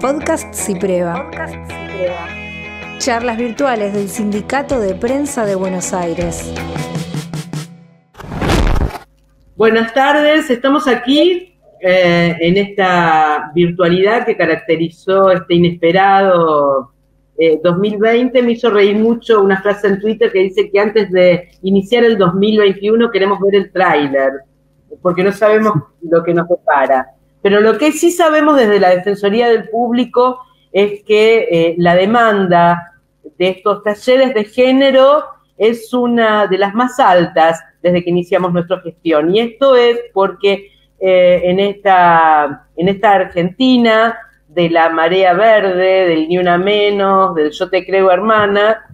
Podcast Cipreva. Charlas virtuales del Sindicato de Prensa de Buenos Aires. Buenas tardes, estamos aquí eh, en esta virtualidad que caracterizó este inesperado 2020. Eh, Me hizo reír mucho una frase en Twitter que dice que antes de iniciar el 2021 queremos ver el tráiler, porque no sabemos lo que nos prepara. Pero lo que sí sabemos desde la Defensoría del Público es que eh, la demanda de estos talleres de género es una de las más altas desde que iniciamos nuestra gestión. Y esto es porque eh, en, esta, en esta Argentina de la marea verde, del ni una menos, del yo te creo hermana,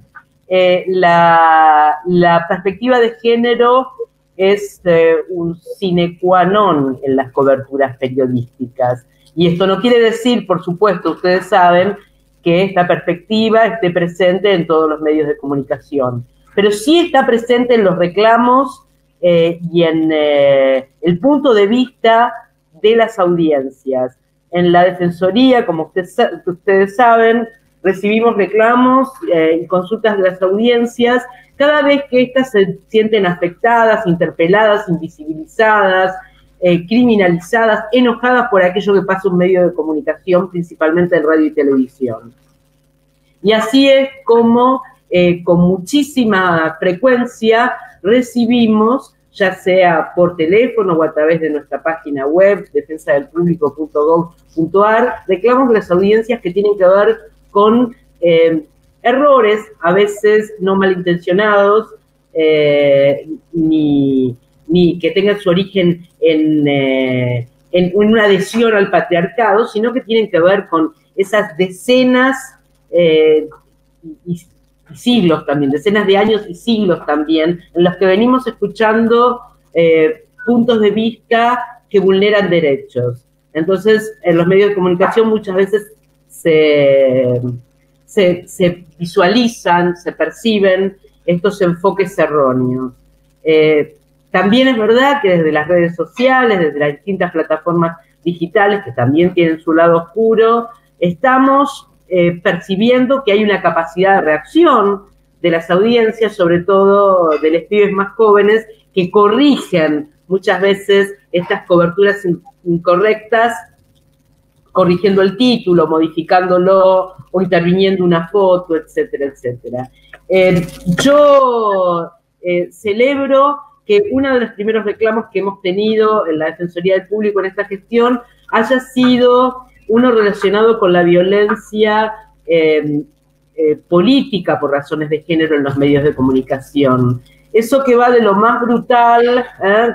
eh, la, la perspectiva de género es eh, un sine qua non en las coberturas periodísticas. Y esto no quiere decir, por supuesto, ustedes saben, que esta perspectiva esté presente en todos los medios de comunicación, pero sí está presente en los reclamos eh, y en eh, el punto de vista de las audiencias. En la Defensoría, como ustedes saben, recibimos reclamos y consultas de las audiencias cada vez que éstas se sienten afectadas, interpeladas, invisibilizadas, eh, criminalizadas, enojadas por aquello que pasa en medio de comunicación, principalmente en radio y televisión. Y así es como eh, con muchísima frecuencia recibimos, ya sea por teléfono o a través de nuestra página web, defensadelpublico.gov.ar, reclamos de las audiencias que tienen que ver con eh, errores, a veces no malintencionados, eh, ni, que tengan su origen eh, en, una adhesión al patriarcado, sino que tienen que ver con esas decenas eh, y, siglos también, decenas de años y siglos también, en los que venimos escuchando puntos de vista que vulneran derechos. Entonces, en los medios de comunicación muchas veces se, se, visualizan, se perciben estos enfoques erróneos. Eh, también es verdad que desde las redes sociales, desde las distintas plataformas digitales, que también tienen su lado oscuro, estamos eh, percibiendo que hay una capacidad de reacción de las audiencias, sobre todo de los pibes más jóvenes, que corrigen muchas veces estas coberturas incorrectas corrigiendo el título, modificándolo o interviniendo una foto, etcétera, etcétera. Eh, yo eh, celebro que uno de los primeros reclamos que hemos tenido en la Defensoría del Público en esta gestión haya sido uno relacionado con la violencia em, eh, política por razones de género en los medios de comunicación. Eso que va de lo más brutal,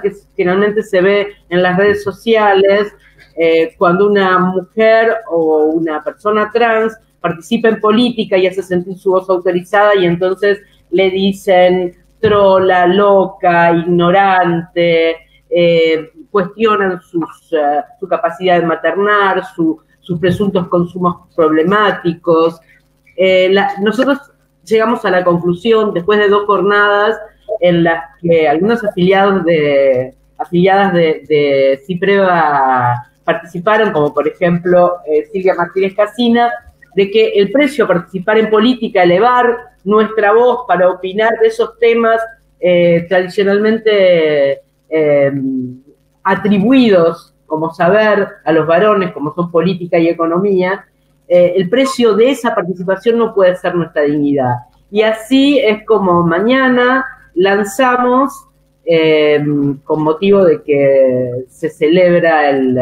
que generalmente se ve en las redes sociales, eh, cuando una mujer o una persona trans participa en política y hace sentir su voz autorizada y entonces le dicen trola, loca, ignorante, eh, cuestionan sus, eh, su capacidad de maternar, sus presuntos consumos problemáticos. nosotros llegamos a la conclusión, después de dos jornadas en las que algunos afiliados de, afiliadas de, de CIPREVA participaron, como por ejemplo eh, Silvia Martínez Casina, de que el precio a participar en política, elevar nuestra voz para opinar de esos temas eh, tradicionalmente eh, atribuidos como saber a los varones, como son política y economía, el precio de esa participación no puede ser nuestra dignidad. Y así es como mañana lanzamos, con motivo de que se celebra el,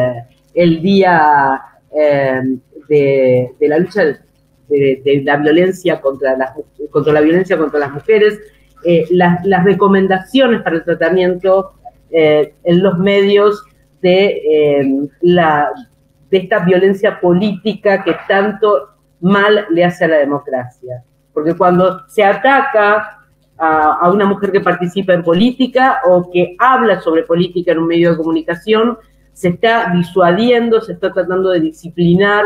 el día eh, de, la lucha de, la violencia contra, las, contra la violencia contra las mujeres, eh, las, recomendaciones para el tratamiento eh, en los medios de, la, de esta violencia política que tanto mal le hace a la democracia. Porque cuando se ataca a, una mujer que participa en política o que habla sobre política en un medio de comunicación, se está disuadiendo, se está tratando de disciplinar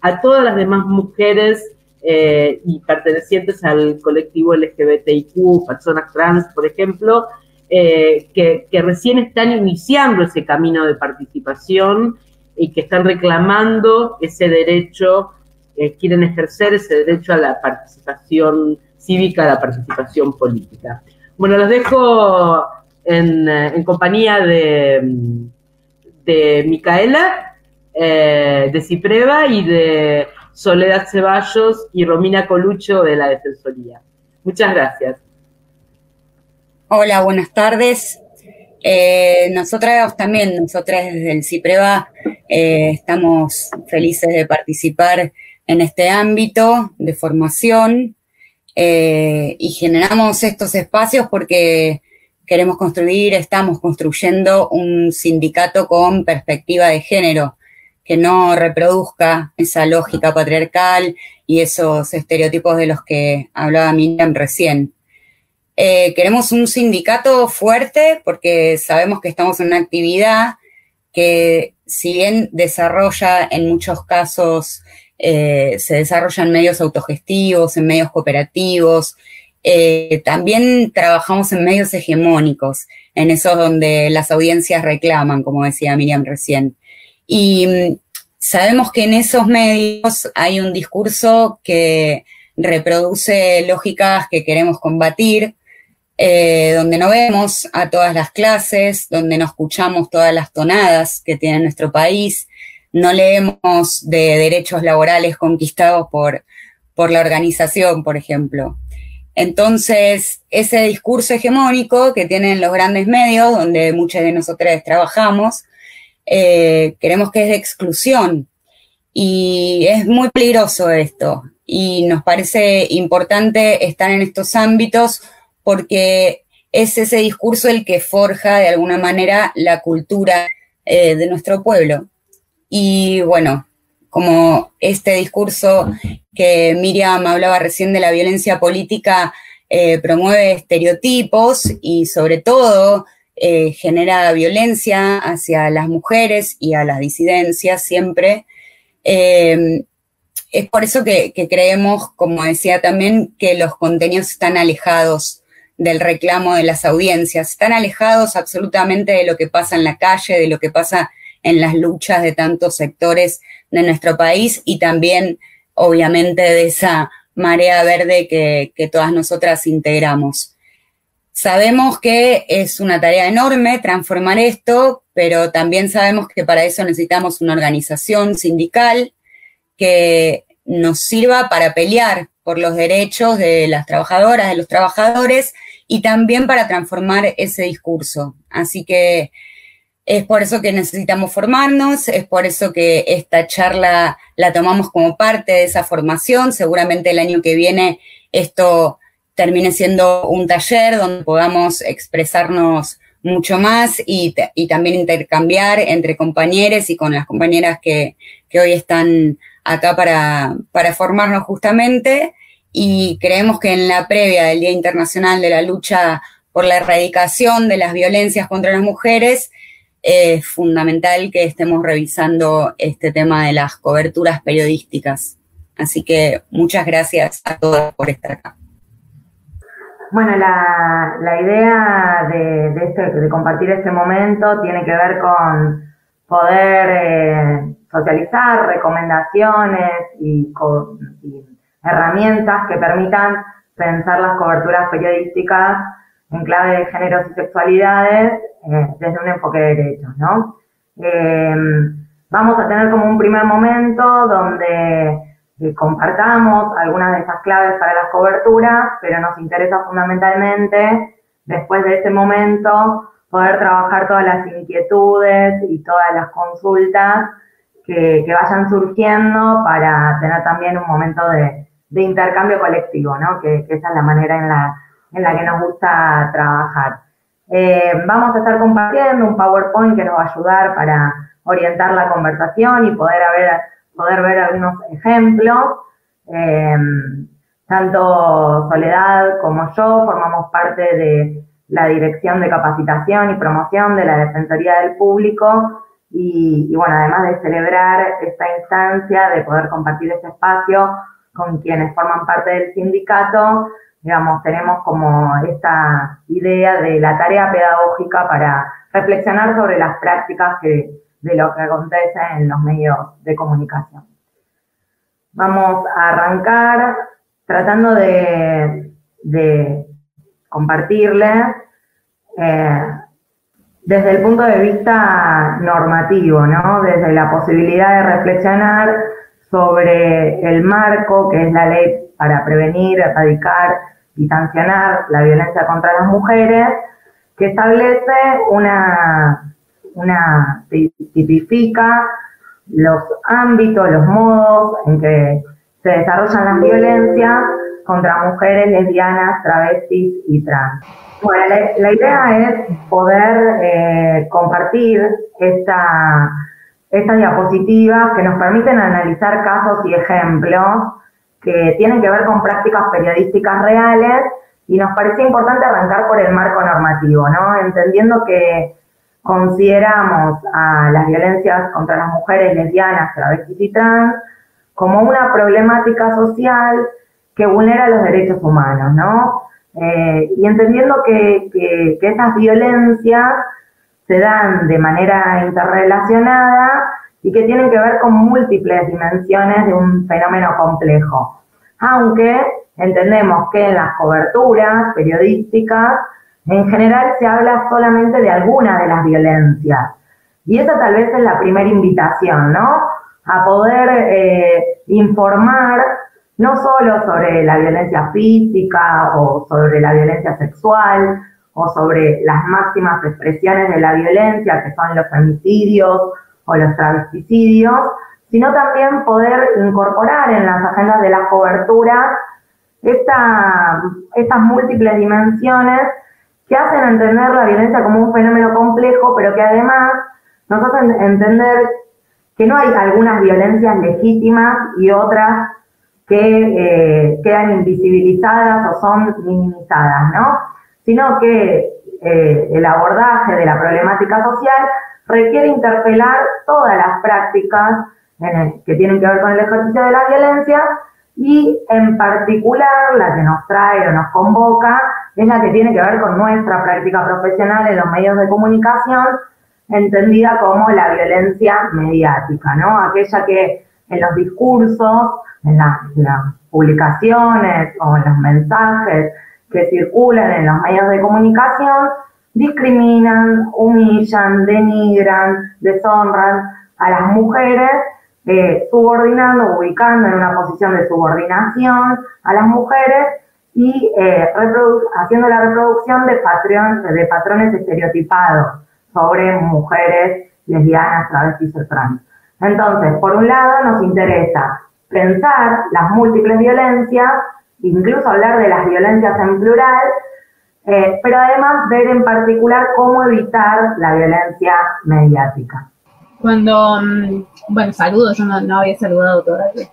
a todas las demás mujeres eh, y pertenecientes al colectivo LGBTIQ, personas trans, por ejemplo, eh, que, recién están iniciando ese camino de participación y que están reclamando ese derecho, eh, quieren ejercer ese derecho a la participación cívica, a la participación política. Bueno, los dejo en, compañía de, de Micaela, eh, de Cipreva y de Soledad Ceballos y Romina Colucho de la Defensoría. Muchas gracias. Hola, buenas tardes. Eh, nosotras también, nosotras desde el CIPREVA, eh, estamos felices de participar en este ámbito de formación eh, y generamos estos espacios porque queremos construir, estamos construyendo un sindicato con perspectiva de género que no reproduzca esa lógica patriarcal y esos estereotipos de los que hablaba Miriam recién. Eh, queremos un sindicato fuerte porque sabemos que estamos en una actividad que si bien desarrolla en muchos casos, eh, se desarrolla en medios autogestivos, en medios cooperativos, eh, también trabajamos en medios hegemónicos, en esos donde las audiencias reclaman, como decía Miriam recién. Y mm, sabemos que en esos medios hay un discurso que reproduce lógicas que queremos combatir, eh, donde no vemos a todas las clases, donde no escuchamos todas las tonadas que tiene nuestro país, no leemos de derechos laborales conquistados por, por la organización, por ejemplo. Entonces, ese discurso hegemónico que tienen los grandes medios, donde muchos de nosotros trabajamos, eh, queremos que es de exclusión. Y es muy peligroso esto. Y nos parece importante estar en estos ámbitos porque es ese discurso el que forja de alguna manera la cultura eh, de nuestro pueblo. Y bueno, como este discurso que Miriam hablaba recién de la violencia política eh, promueve estereotipos y sobre todo eh, genera violencia hacia las mujeres y a las disidencias siempre. es por eso que, creemos, como decía también, que los contenidos están alejados del reclamo de las audiencias, están alejados absolutamente de lo que pasa en la calle, de lo que pasa en las luchas de tantos sectores de nuestro país y también, obviamente, de esa marea verde que, todas nosotras integramos. Sabemos que es una tarea enorme transformar esto, pero también sabemos que para eso necesitamos una organización sindical que nos sirva para pelear por los derechos de las trabajadoras, de los trabajadores y también para transformar ese discurso. Así que es por eso que necesitamos formarnos, es por eso que esta charla la tomamos como parte de esa formación. Seguramente el año que viene esto termine siendo un taller donde podamos expresarnos mucho más y, también intercambiar entre compañeros y con las compañeras que, que hoy están acá para, para formarnos justamente y creemos que en la previa del Día Internacional de la Lucha por la Erradicación de las Violencias contra las Mujeres, es fundamental que estemos revisando este tema de las coberturas periodísticas. Así que muchas gracias a todos por estar acá. Bueno, la, la idea de, este, de compartir este momento tiene que ver con poder eh, socializar recomendaciones y, herramientas que permitan pensar las coberturas periodísticas en clave de géneros y sexualidades eh, desde un enfoque de derechos, ¿no? Eh, vamos a tener como un primer momento donde eh, compartamos algunas de esas claves para las coberturas, pero nos interesa fundamentalmente, después de ese momento, poder trabajar todas las inquietudes y todas las consultas que, vayan surgiendo para tener también un momento de, intercambio colectivo, ¿no? Que, esa es la manera en la, en la que nos gusta trabajar. Eh, vamos a estar compartiendo un PowerPoint que nos va a ayudar para orientar la conversación y poder, poder ver algunos ejemplos. Eh, tanto Soledad como yo formamos parte de la Dirección de Capacitación y Promoción de la Defensoría del Público y, bueno, además de celebrar esta instancia, de poder compartir este espacio con quienes forman parte del sindicato, digamos, tenemos como esta idea de la tarea pedagógica para reflexionar sobre las prácticas que, de lo que acontece en los medios de comunicación. Vamos a arrancar tratando de, de compartirles eh, desde el punto de vista normativo, ¿no? Desde la posibilidad de reflexionar sobre el marco que es la ley para prevenir, erradicar y sancionar la violencia contra las mujeres, que establece una, una tipifica los ámbitos, los modos en que se desarrollan las violencias contra mujeres lesbianas, travestis y trans. Bueno, la, idea es poder eh, compartir esta, estas diapositivas que nos permiten analizar casos y ejemplos que tienen que ver con prácticas periodísticas reales y nos parecía importante arrancar por el marco normativo, ¿no? Entendiendo que consideramos a las violencias contra las mujeres lesbianas, travestis y trans como una problemática social que vulnera los derechos humanos, ¿no? Eh, y entendiendo que, que, que esas violencias se dan de manera interrelacionada y que tienen que ver con múltiples dimensiones de un fenómeno complejo. Aunque entendemos que en las coberturas periodísticas, en general se habla solamente de alguna de las violencias. Y esa tal vez es la primera invitación, ¿no? A poder eh, informar no solo sobre la violencia física o sobre la violencia sexual o sobre las máximas expresiones de la violencia, que son los femicidios o los travesticidios, sino también poder incorporar en las agendas de las coberturas esta, estas múltiples dimensiones que hacen entender la violencia como un fenómeno complejo, pero que además nos hacen entender que no hay algunas violencias legítimas y otras que eh, quedan invisibilizadas o son minimizadas, ¿no? Sino que eh, el abordaje de la problemática social requiere interpelar todas las prácticas que tienen que ver con el ejercicio de la violencia y en particular la que nos trae o nos convoca es la que tiene que ver con nuestra práctica profesional en los medios de comunicación, entendida como la violencia mediática, ¿no? Aquella que en los discursos en, las publicaciones o en los mensajes que circulan en los medios de comunicación, discriminan, humillan, denigran, deshonran a las mujeres, eh, subordinando, ubicando en una posición de subordinación a las mujeres y eh, haciendo la reproducción de, de patrones estereotipados sobre mujeres lesbianas, travestis o trans. Entonces, por un lado, nos interesa pensar las múltiples violencias, incluso hablar de las violencias en plural, eh, pero además ver en particular cómo evitar la violencia mediática. Cuando, mm, bueno, saludos, yo no, había saludado todavía.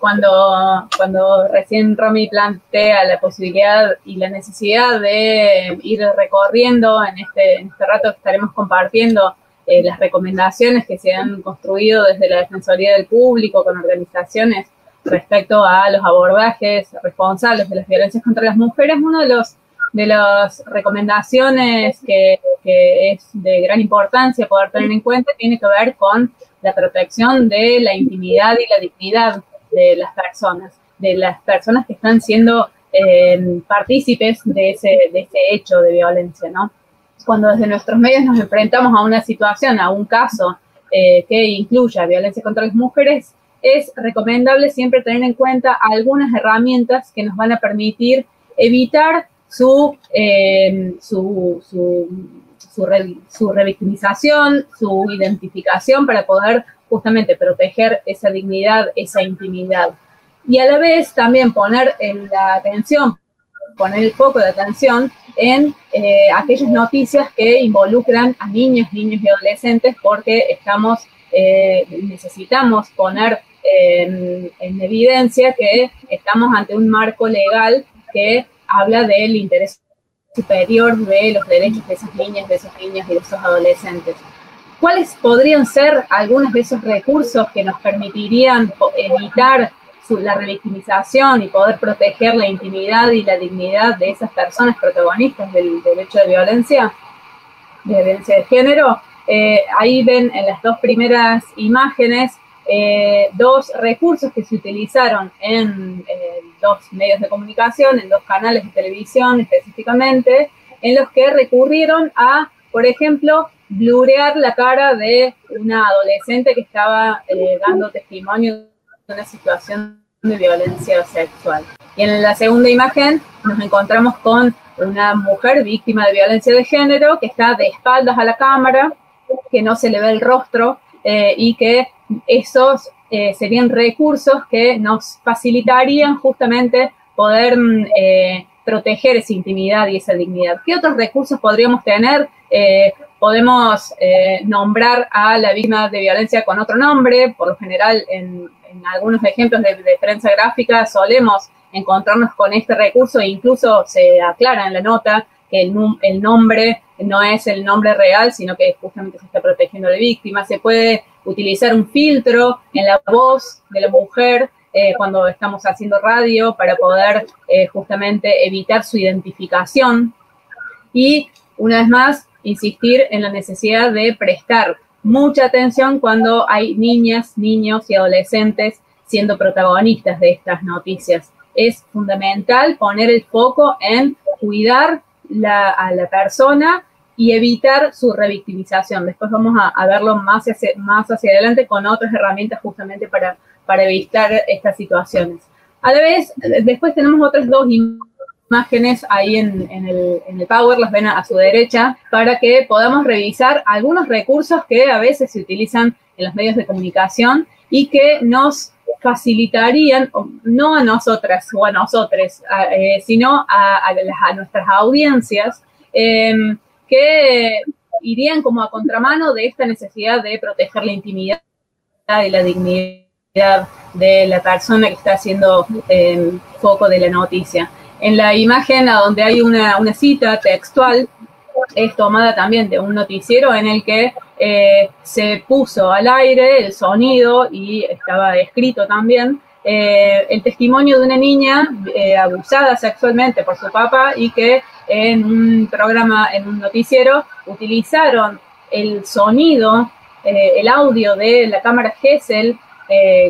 cuando, cuando recién Romy plantea la posibilidad y la necesidad de ir recorriendo en este, en este rato que estaremos compartiendo eh, las recomendaciones que se han construido desde la Defensoría del Público con organizaciones respecto a los abordajes responsables de las violencias contra las mujeres, uno de los de las recomendaciones que, que, es de gran importancia poder tener en cuenta tiene que ver con la protección de la intimidad y la dignidad de las personas, de las personas que están siendo eh, partícipes de ese, de ese hecho de violencia, ¿no? cuando desde nuestros medios nos enfrentamos a una situación, a un caso eh, que incluya violencia contra las mujeres, es recomendable siempre tener en cuenta algunas herramientas que nos van a permitir evitar su, eh, su, su, revictimización, su identificación para poder justamente proteger esa dignidad, esa intimidad. Y a la vez también poner en la atención, poner el foco de atención en eh, aquellas noticias que involucran a niños, niños y adolescentes porque estamos, eh, necesitamos poner en, evidencia que estamos ante un marco legal que habla del interés superior de los derechos de esas niñas, de esos niños y de esos adolescentes. ¿Cuáles podrían ser algunos de esos recursos que nos permitirían evitar la revictimización y poder proteger la intimidad y la dignidad de esas personas protagonistas del, derecho de violencia, de violencia de género, eh, ahí ven en las dos primeras imágenes eh, dos recursos que se utilizaron en dos medios de comunicación, en dos canales de televisión específicamente, en los que recurrieron a, por ejemplo, blurear la cara de una adolescente que estaba eh, dando testimonio de una situación de violencia sexual. Y en la segunda imagen nos encontramos con una mujer víctima de violencia de género que está de espaldas a la cámara, que no se le ve el rostro eh, y que esos eh, serían recursos que nos facilitarían justamente poder mm, proteger esa intimidad y esa dignidad. ¿Qué otros recursos podríamos tener? podemos eh, nombrar a la víctima de violencia con otro nombre. Por lo general, en, algunos ejemplos de, prensa gráfica solemos encontrarnos con este recurso e incluso se aclara en la nota que el, nombre no es el nombre real, sino que justamente se está protegiendo a la víctima. Se puede utilizar un filtro en la voz de la mujer eh, cuando estamos haciendo radio para poder eh, justamente evitar su identificación. Y una vez más, insistir en la necesidad de prestar mucha atención cuando hay niñas, niños y adolescentes siendo protagonistas de estas noticias. Es fundamental poner el foco en cuidar a la persona y evitar su revictimización. Después vamos a, verlo más hacia, más hacia adelante con otras herramientas justamente para, para evitar estas situaciones. A la vez, después tenemos otras dos imágenes ahí en, el, en, el, Power, las ven a, su derecha, para que podamos revisar algunos recursos que a veces se utilizan en los medios de comunicación y que nos facilitarían, no a nosotras o a nosotros, eh, sino a, a, nuestras audiencias, em, que irían como a contramano de esta necesidad de proteger la intimidad y la dignidad de la persona que está haciendo em, foco de la noticia. En la imagen donde hay una, cita textual, es tomada también de un noticiero en el que eh, se puso al aire el sonido y estaba escrito también eh, el testimonio de una niña eh, abusada sexualmente por su papá y que en un programa, en un noticiero, utilizaron el sonido, el audio de la cámara Gesell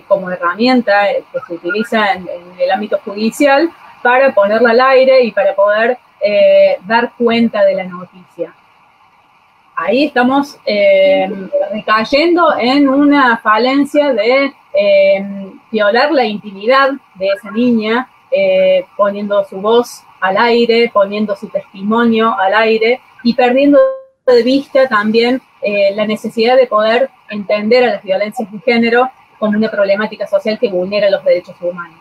como herramienta que se utiliza en el ámbito judicial para ponerla al aire y para poder eh, dar cuenta de la noticia. Ahí estamos eh, recayendo en una falencia de eh, violar la intimidad de esa niña, poniendo su voz al aire, poniendo su testimonio al aire y perdiendo de vista también la necesidad de poder entender a las violencias de género como una problemática social que vulnera los derechos humanos.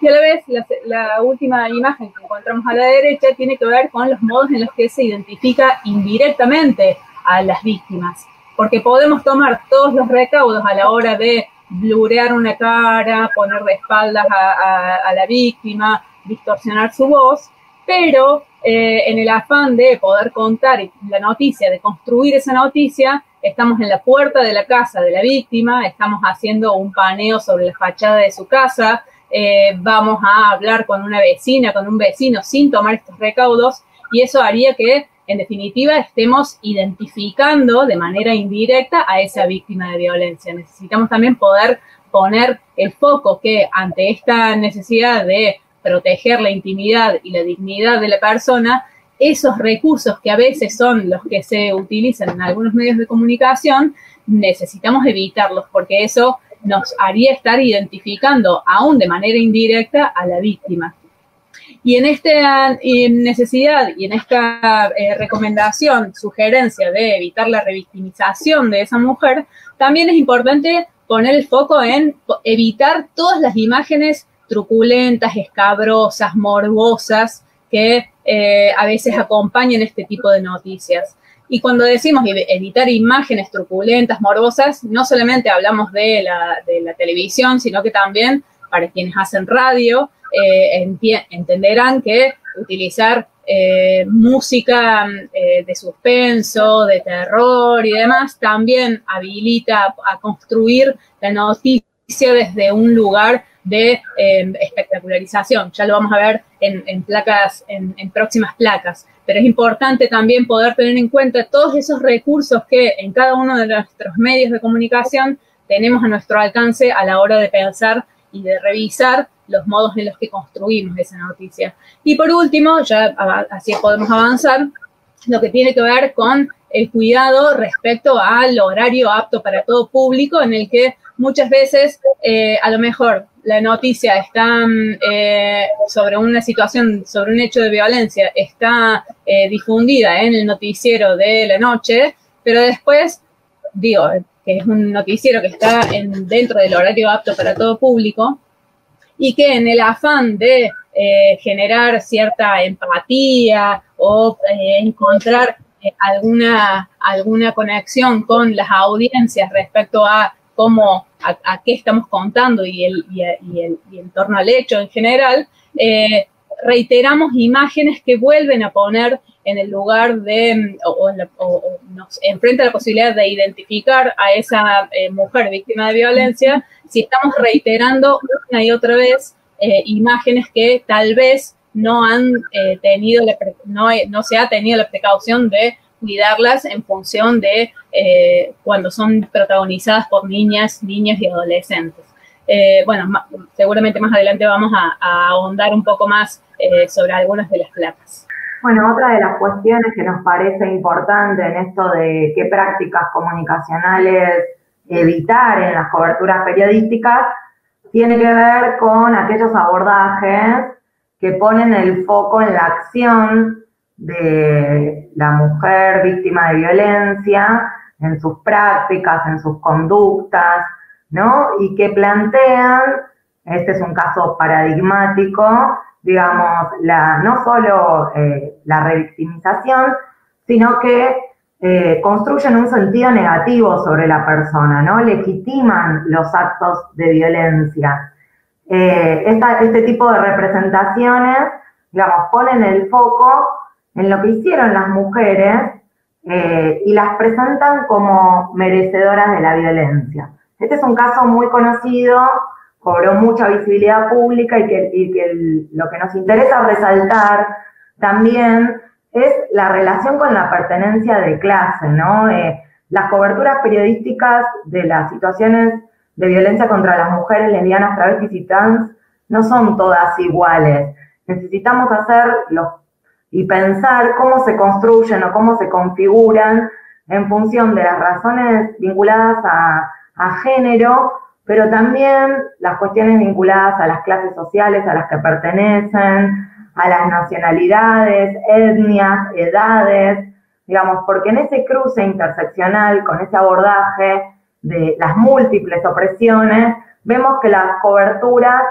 Y a la vez, la, última imagen que encontramos a la derecha tiene que ver con los modos en los que se identifica indirectamente a las víctimas, porque podemos tomar todos los recaudos a la hora de blurear una cara, poner de espaldas a, la víctima, distorsionar su voz, pero eh, en el afán de poder contar la noticia, de construir esa noticia, estamos en la puerta de la casa de la víctima, estamos haciendo un paneo sobre la fachada de su casa, eh, vamos a hablar con una vecina, con un vecino sin tomar estos recaudos y eso haría que, en definitiva, estemos identificando de manera indirecta a esa víctima de violencia. Necesitamos también poder poner el foco que ante esta necesidad de proteger la intimidad y la dignidad de la persona, esos recursos que a veces son los que se utilizan en algunos medios de comunicación, necesitamos evitarlos porque eso nos haría estar identificando aún de manera indirecta a la víctima. Y en esta necesidad y en esta eh, recomendación, sugerencia de evitar la revictimización de esa mujer, también es importante poner el foco en evitar todas las imágenes truculentas, escabrosas, morbosas que eh, a veces acompañan este tipo de noticias. Y cuando decimos editar imágenes truculentas, morbosas, no solamente hablamos de la, televisión, sino que también para quienes hacen radio, entenderán que utilizar eh, música eh, de suspenso, de terror y demás, también habilita a construir la noticia desde un lugar de em, espectacularización. Ya lo vamos a ver en, placas, en, próximas placas. Pero es importante también poder tener en cuenta todos esos recursos que en cada uno de nuestros medios de comunicación tenemos a nuestro alcance a la hora de pensar y de revisar los modos en los que construimos esa noticia. Y por último, ya así podemos avanzar, lo que tiene que ver con el cuidado respecto al horario apto para todo público, en el que muchas veces eh, a lo mejor la noticia está mm, eh, sobre una situación, sobre un hecho de violencia, está eh, difundida en el noticiero de la noche, pero después, digo, que es un noticiero que está en, dentro del horario apto para todo público, y que en el afán de generar cierta empatía o encontrar alguna, alguna conexión con las audiencias respecto a cómo, a, qué estamos contando y, el, y, el, y, en torno al hecho en general, eh, reiteramos imágenes que vuelven a poner en el lugar de, o, nos enfrenta la posibilidad de identificar a esa eh, mujer víctima de violencia, si estamos reiterando una y otra vez eh, imágenes que tal vez no han tenido, no, no se ha tenido la precaución de cuidarlas en función de eh, cuando son protagonizadas por niñas, niños y adolescentes. Eh, bueno, seguramente más adelante vamos a, ahondar un poco más eh, sobre algunas de las placas. Bueno, otra de las cuestiones que nos parece importante en esto de qué prácticas comunicacionales evitar en las coberturas periodísticas tiene que ver con aquellos abordajes que ponen el foco en la acción de la mujer víctima de violencia en sus prácticas, en sus conductas, ¿no? Y que plantean, este es un caso paradigmático, digamos, la, no solo eh, la revictimización, sino que eh, construyen un sentido negativo sobre la persona, ¿no? Legitiman los actos de violencia. Eh, este tipo de representaciones, digamos, ponen el foco en lo que hicieron las mujeres y las presentan como merecedoras de la violencia. Este es un caso muy conocido, cobró mucha visibilidad pública y que, lo que nos interesa resaltar también es la relación con la pertenencia de clase, ¿no? Eh, las coberturas periodísticas de las situaciones de violencia contra las mujeres lesbianas, travestis y trans no son todas iguales. Necesitamos hacer los y pensar cómo se construyen o cómo se configuran en función de las razones vinculadas a, género, pero también las cuestiones vinculadas a las clases sociales a las que pertenecen, a las nacionalidades, etnias, edades, digamos, porque en ese cruce interseccional, con ese abordaje de las múltiples opresiones, vemos que las coberturas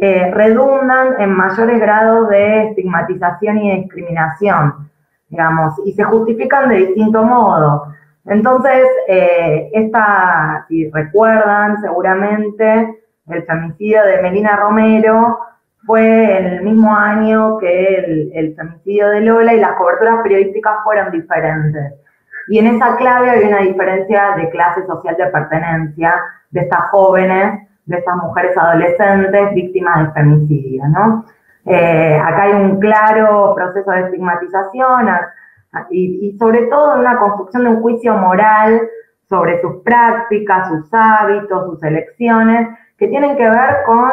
eh, redundan en mayores grados de estigmatización y discriminación, digamos, y se justifican de distinto modo. Entonces, eh, esta, si recuerdan seguramente, el femicidio de Melina Romero fue el mismo año que el, el femicidio de Lola y las coberturas periodísticas fueron diferentes. Y en esa clave hay una diferencia de clase social de pertenencia de estas jóvenes de estas mujeres adolescentes víctimas de femicidio, ¿no? Eh, acá hay un claro proceso de estigmatización y, sobre todo una construcción de un juicio moral sobre sus prácticas, sus hábitos, sus elecciones, que tienen que ver con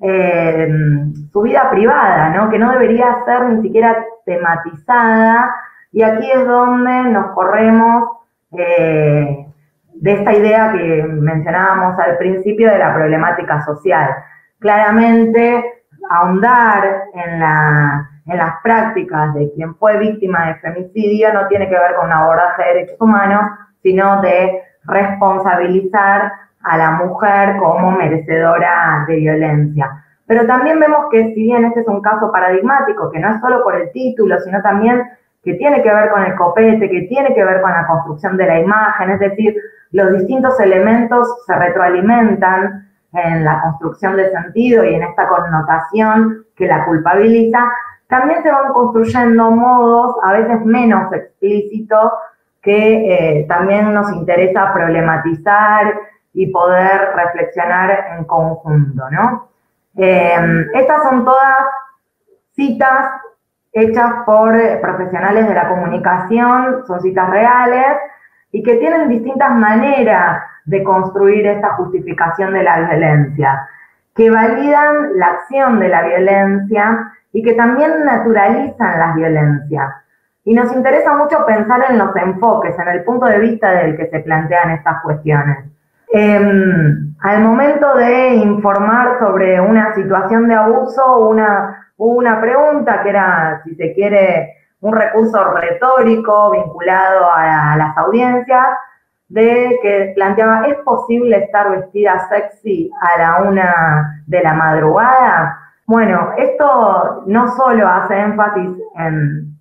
eh, su vida privada, ¿no? que no debería ser ni siquiera tematizada. Y aquí es donde nos corremos eh, de esta idea que mencionábamos al principio de la problemática social. Claramente, ahondar en, las prácticas de quien fue víctima de femicidio no tiene que ver con un abordaje de derechos humanos, sino de responsabilizar a la mujer como merecedora de violencia. Pero también vemos que si bien este es un caso paradigmático, que no es solo por el título, sino también que tiene que ver con el copete, que tiene que ver con la construcción de la imagen, es decir, los distintos elementos se retroalimentan en la construcción de sentido y en esta connotación que la culpabiliza, también se van construyendo modos a veces menos explícitos que eh, también nos interesa problematizar y poder reflexionar en conjunto, ¿no? Em, estas son todas citas hechas por profesionales de la comunicación, son citas reales y que tienen distintas maneras de construir esta justificación de la violencia, que validan la acción de la violencia y que también naturalizan las violencias. Y nos interesa mucho pensar en los enfoques, en el punto de vista del que se plantean estas cuestiones. Em, al momento de informar sobre una situación de abuso, una, una pregunta que era, si se quiere, un recurso retórico vinculado a, las audiencias, de que planteaba, ¿es posible estar vestida sexy a la una de la madrugada? Bueno, esto no solo hace énfasis en,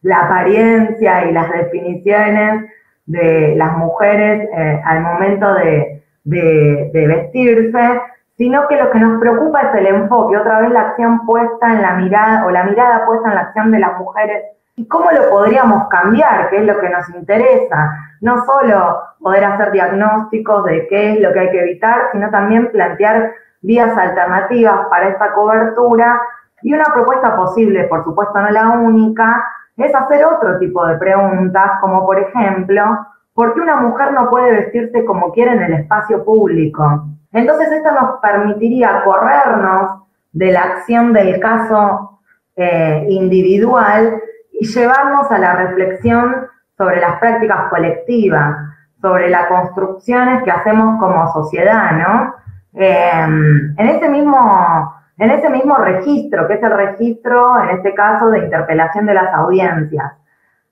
la apariencia y las definiciones de las mujeres eh, al momento de, de vestirse, sino que lo que nos preocupa es el enfoque, otra vez la acción puesta en la mirada o la mirada puesta en la acción de las mujeres y cómo lo podríamos cambiar, que es lo que nos interesa. No solo poder hacer diagnósticos de qué es lo que hay que evitar, sino también plantear vías alternativas para esta cobertura y una propuesta posible, por supuesto no la única, es hacer otro tipo de preguntas, como por ejemplo, ¿por qué una mujer no puede vestirse como quiere en el espacio público? Entonces esto nos permitiría corrernos de la acción del caso eh, individual y llevarnos a la reflexión sobre las prácticas colectivas, sobre las construcciones que hacemos como sociedad, ¿no? Em, en ese mismo en ese mismo registro, que es el registro, en este caso, de interpelación de las audiencias.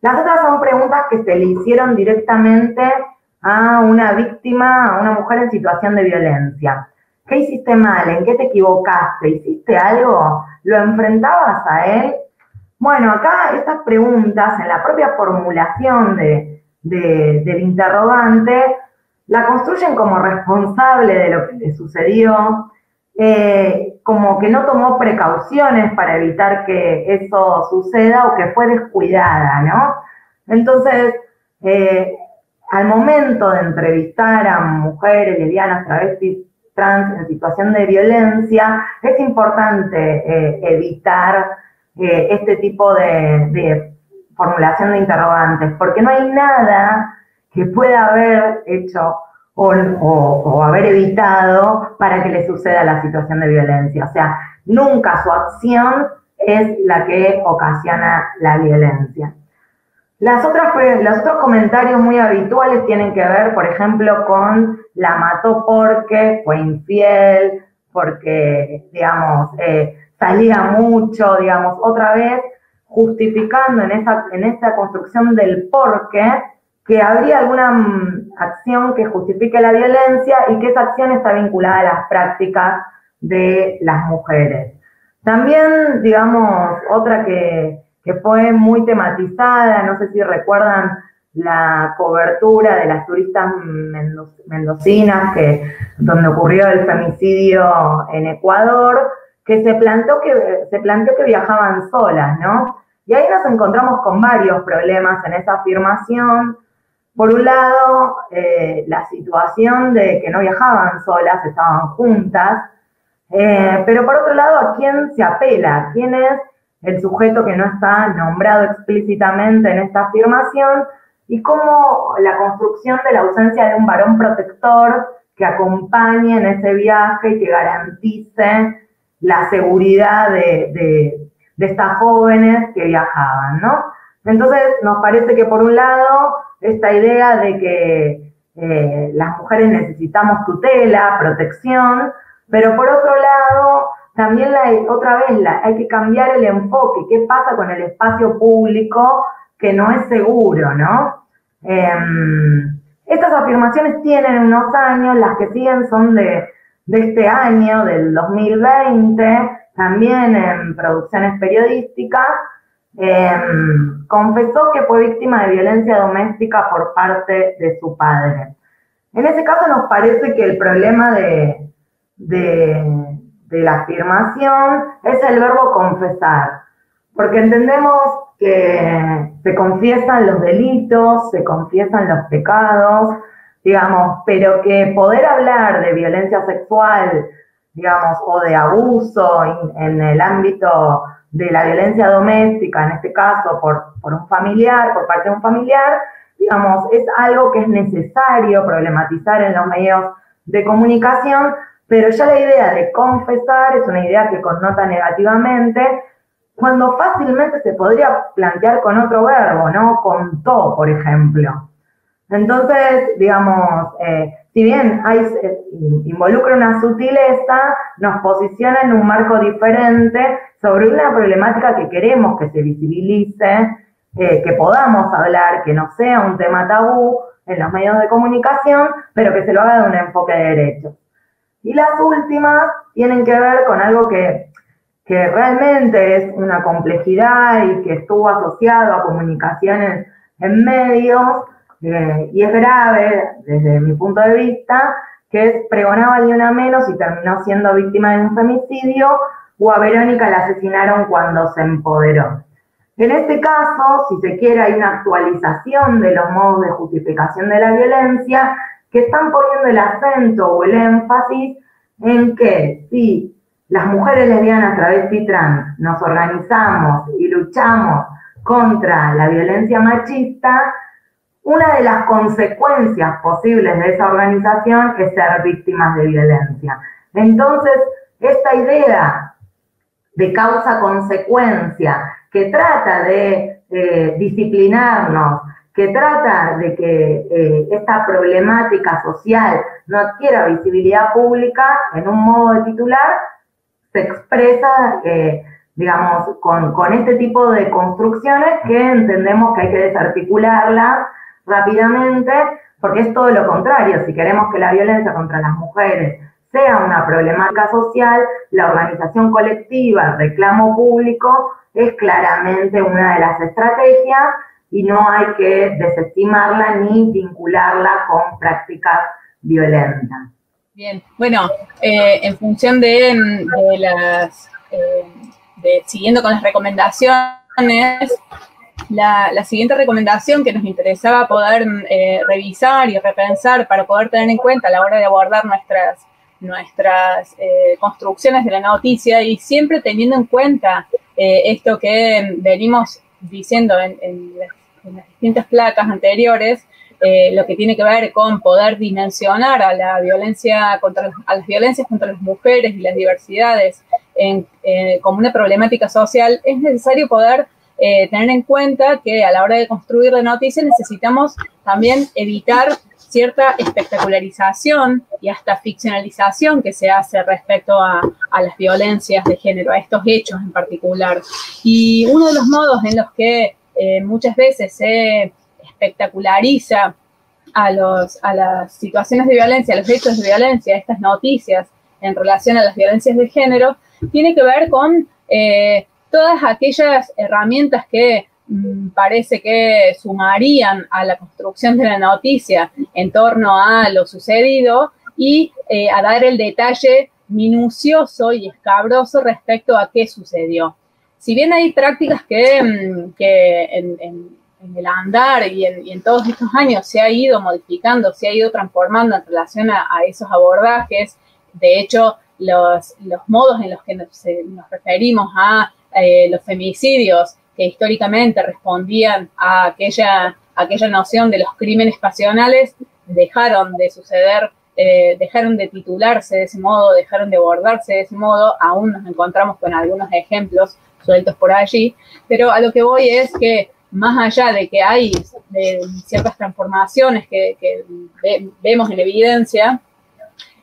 Las otras son preguntas que se le hicieron directamente a una víctima, a una mujer en situación de violencia. ¿Qué hiciste mal? ¿En qué te equivocaste? ¿Hiciste algo? ¿Lo enfrentabas a él? Bueno, acá estas preguntas, en la propia formulación de, del interrogante, la construyen como responsable de lo que le sucedió, eh, como que no tomó precauciones para evitar que eso suceda o que fue descuidada, ¿no? Entonces, eh, al momento de entrevistar a mujeres, lesbianas, travestis, trans en situación de violencia, es importante eh, evitar este tipo de, formulación de interrogantes, porque no hay nada que pueda haber hecho o, haber evitado para que le suceda la situación de violencia. O sea, nunca su acción es la que ocasiona la violencia. Las otras, los otros comentarios muy habituales tienen que ver, por ejemplo, con la mató porque fue infiel, porque, digamos, eh, salía mucho, digamos, otra vez justificando en esa, en esa construcción del porqué que habría alguna mm, acción que justifique la violencia y que esa acción está vinculada a las prácticas de las mujeres. También, digamos, otra que, que fue muy tematizada, no sé si recuerdan la cobertura de las turistas mendocinas, que, donde ocurrió el femicidio en Ecuador, que se planteó que, se planteó que viajaban solas, ¿no? Y ahí nos encontramos con varios problemas en esa afirmación. Por un lado, eh, la situación de que no viajaban solas, estaban juntas, eh, pero por otro lado, ¿a quién se apela? ¿Quién es el sujeto que no está nombrado explícitamente en esta afirmación y cómo la construcción de la ausencia de un varón protector que acompañe en ese viaje y que garantice la seguridad de, estas jóvenes que viajaban, ¿no? Entonces, nos parece que por un lado, esta idea de que eh, las mujeres necesitamos tutela, protección, pero por otro lado, también otra vez hay que cambiar el enfoque. ¿Qué pasa con el espacio público que no es seguro, no? Em, estas afirmaciones tienen unos años, las que siguen son de, este año, del 2020, también en producciones periodísticas. Em, confesó que fue víctima de violencia doméstica por parte de su padre. En ese caso nos parece que el problema de de la afirmación es el verbo confesar, porque entendemos que se confiesan los delitos, se confiesan los pecados, digamos, pero que poder hablar de violencia sexual, digamos, o de abuso en, el ámbito de la violencia doméstica, en este caso por, por un familiar, por parte de un familiar, digamos, es algo que es necesario problematizar en los medios de comunicación, pero ya la idea de confesar es una idea que connota negativamente, cuando fácilmente se podría plantear con otro verbo, ¿no? Contó, por ejemplo. Entonces, digamos, eh, si bien hay, eh, involucra una sutileza, nos posiciona en un marco diferente sobre una problemática que queremos que se visibilice, eh, que podamos hablar, que no sea un tema tabú en los medios de comunicación, pero que se lo haga de un enfoque de derechos. Y las últimas tienen que ver con algo que, que realmente es una complejidad y que estuvo asociado a comunicaciones en medios, eh, y es grave desde mi punto de vista, que es pregonaba ni una menos y terminó siendo víctima de un femicidio, o a Verónica la asesinaron cuando se empoderó. En este caso, si se quiere, hay una actualización de los modos de justificación de la violencia que están poniendo el acento o el énfasis en que si las mujeres lesbianas, travesti, trans nos organizamos y luchamos contra la violencia machista, una de las consecuencias posibles de esa organización es ser víctimas de violencia. Entonces, esta idea de causa-consecuencia que trata de eh, disciplinarnos, que trata de que eh, esta problemática social no adquiera visibilidad pública en un modo de titular, se expresa, eh, digamos, con, con, este tipo de construcciones que entendemos que hay que desarticularlas rápidamente, porque es todo lo contrario. Si queremos que la violencia contra las mujeres sea una problemática social, la organización colectiva, el reclamo público, es claramente una de las estrategias y no hay que desestimarla ni vincularla con prácticas violentas. Bien, bueno, eh, en función de, las, eh, de, siguiendo con las recomendaciones, la, siguiente recomendación que nos interesaba poder eh, revisar y repensar para poder tener en cuenta a la hora de abordar nuestras, nuestras eh, construcciones de la noticia y siempre teniendo en cuenta eh, esto que venimos diciendo en, las, distintas placas anteriores, lo que tiene que ver con poder dimensionar a la violencia contra a las violencias contra las mujeres y las diversidades como una problemática social, es necesario poder eh, tener en cuenta que a la hora de construir la noticia necesitamos también evitar cierta espectacularización y hasta ficcionalización que se hace respecto a, las violencias de género, a estos hechos en particular. Y uno de los modos en los que eh, muchas veces se espectaculariza a, las situaciones de violencia, a los hechos de violencia, estas noticias en relación a las violencias de género, tiene que ver con eh, todas aquellas herramientas que parece que sumarían a la construcción de la noticia en torno a lo sucedido y eh, a dar el detalle minucioso y escabroso respecto a qué sucedió. Si bien hay prácticas que, mm, en, el andar y en, todos estos años se ha ido modificando, se ha ido transformando en relación a, esos abordajes, de hecho, los, modos en los que nos referimos a eh, los femicidios que históricamente respondían a aquella, aquella noción de los crímenes pasionales dejaron de suceder, eh, dejaron de titularse de ese modo, dejaron de abordarse de ese modo, aún nos encontramos con algunos ejemplos sueltos por allí, pero a lo que voy es que más allá de que hay ciertas transformaciones que, vemos en evidencia,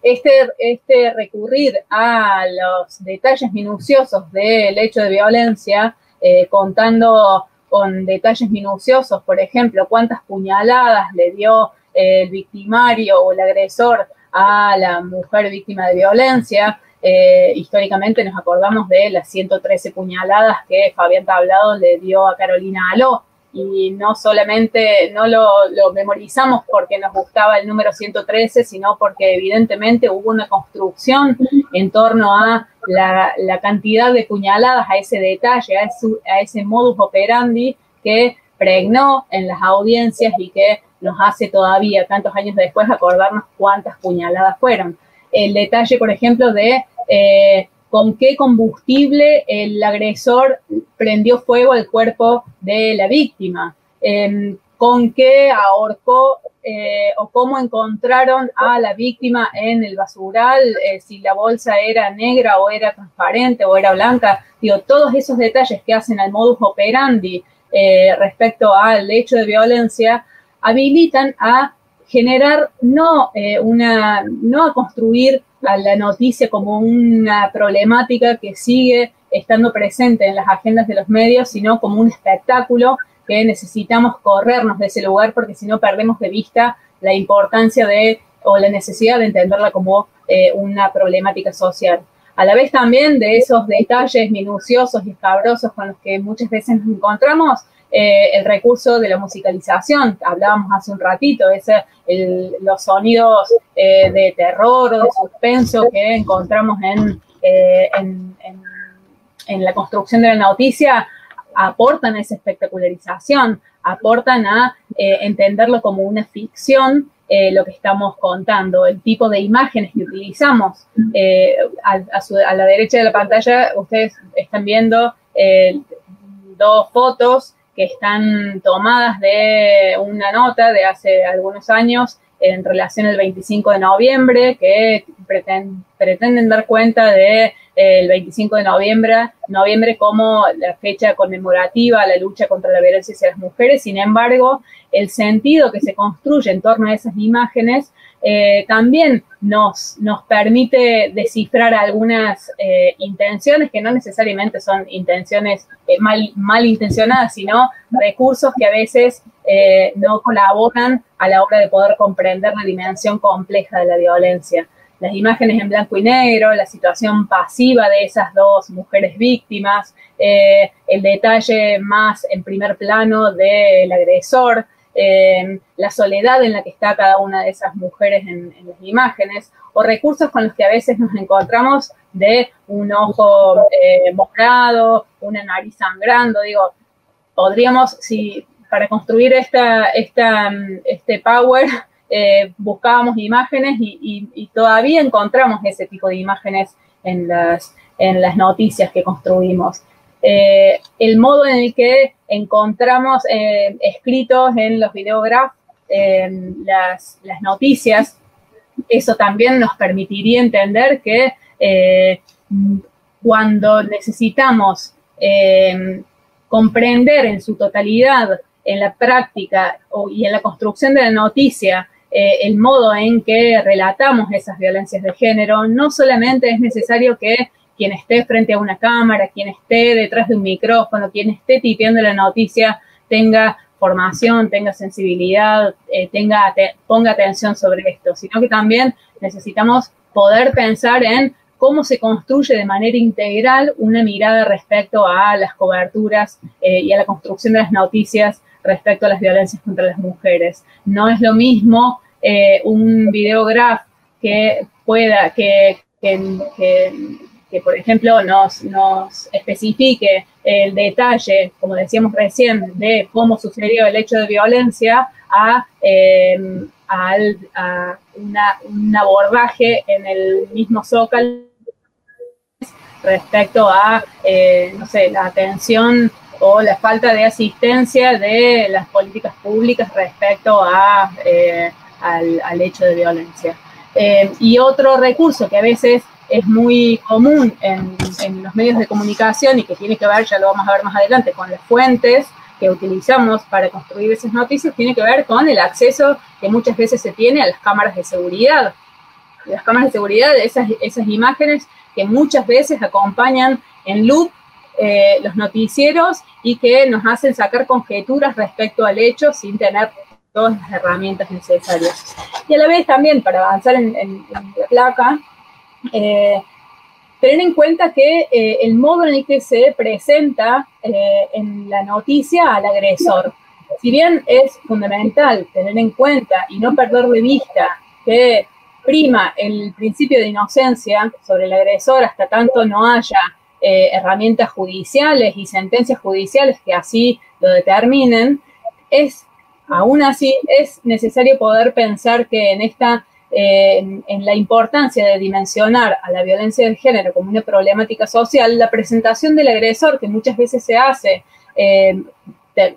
este, este recurrir a los detalles minuciosos del hecho de violencia, eh, contando con detalles minuciosos, por ejemplo, cuántas puñaladas le dio el victimario o el agresor a la mujer víctima de violencia. Eh, históricamente nos acordamos de las 113 puñaladas que Fabián Tablado le dio a Carolina Aló y no solamente no lo, memorizamos porque nos gustaba el número 113, sino porque evidentemente hubo una construcción en torno a la, cantidad de puñaladas, a ese detalle, a ese, a ese modus operandi que pregnó en las audiencias y que nos hace todavía, tantos años después, acordarnos cuántas puñaladas fueron. El detalle, por ejemplo, de eh, con qué combustible el agresor prendió fuego al cuerpo de la víctima, em, con qué ahorcó eh, o cómo encontraron a la víctima en el basural, eh, si la bolsa era negra o era transparente o era blanca. Digo, todos esos detalles que hacen al modus operandi eh, respecto al hecho de violencia habilitan a generar no una, no a construir a la noticia como una problemática que sigue estando presente en las agendas de los medios, sino como un espectáculo que necesitamos corrernos de ese lugar porque si no perdemos de vista la importancia de o la necesidad de entenderla como eh, una problemática social. A la vez también de esos detalles minuciosos y escabrosos con los que muchas veces nos encontramos, eh, el recurso de la musicalización, hablábamos hace un ratito, ese, los sonidos eh, de terror o de suspenso que encontramos en, en, en la construcción de la noticia, aportan esa espectacularización, aportan a eh, entenderlo como una ficción eh, lo que estamos contando, el tipo de imágenes que utilizamos. Eh, a, la derecha de la pantalla ustedes están viendo dos fotos que están tomadas de una nota de hace algunos años en relación al 25 de noviembre, que pretenden dar cuenta de el 25 de noviembre, noviembre como la fecha conmemorativa a la lucha contra la violencia hacia las mujeres. Sin embargo, el sentido que se construye en torno a esas imágenes eh, también nos, nos permite descifrar algunas eh, intenciones que no necesariamente son intenciones eh, mal, mal intencionadas, sino recursos que a veces no colaboran a la hora de poder comprender la dimensión compleja de la violencia. Las imágenes en blanco y negro, la situación pasiva de esas dos mujeres víctimas, el detalle más en primer plano del agresor, eh, la soledad en la que está cada una de esas mujeres en, las imágenes, o recursos con los que a veces nos encontramos de un ojo eh, una nariz sangrando, digo, podríamos, si para construir esta, esta, este power, eh, buscábamos imágenes y, todavía encontramos ese tipo de imágenes en las, en las noticias que construimos. Eh, el modo en el que encontramos eh, escritos en los videógrafos las, las, noticias, eso también nos permitiría entender que cuando necesitamos comprender en su totalidad en la práctica y en la construcción de la noticia eh, el modo en que relatamos esas violencias de género. No solamente es necesario que quien esté frente a una cámara, quien esté detrás de un micrófono, quien esté tipiendo la noticia tenga formación, tenga sensibilidad, eh, tenga, ponga atención sobre esto, sino que también necesitamos poder pensar en cómo se construye de manera integral una mirada respecto a las coberturas eh, y a la construcción de las noticias respecto a las violencias contra las mujeres. No es lo mismo eh, un videograf que pueda, que, por ejemplo nos, nos especifique el detalle, como decíamos recién, de cómo sucedió el hecho de violencia a, eh, a, un abordaje en el mismo zócalo respecto a, eh, no sé, la atención o la falta de asistencia de las políticas públicas respecto a al, hecho de violencia. Eh, y otro recurso que a veces es muy común en, los medios de comunicación y que tiene que ver, ya lo vamos a ver más adelante, con las fuentes que utilizamos para construir esas noticias, tiene que ver con el acceso que muchas veces se tiene a las cámaras de seguridad. Las cámaras de seguridad, esas, esas imágenes que muchas veces acompañan en loop eh, los noticieros y que nos hacen sacar conjeturas respecto al hecho sin tener todas las herramientas necesarias. Y a la vez también, para avanzar en, la placa, eh, tener en cuenta que eh, el modo en el que se presenta eh, en la noticia al agresor, si bien es fundamental tener en cuenta y no perder de vista que prima el principio de inocencia sobre el agresor hasta tanto no haya herramientas judiciales y sentencias judiciales que así lo determinen, es aún así es necesario poder pensar que en esta en, la importancia de dimensionar a la violencia de género como una problemática social, la presentación del agresor que muchas veces se hace, eh,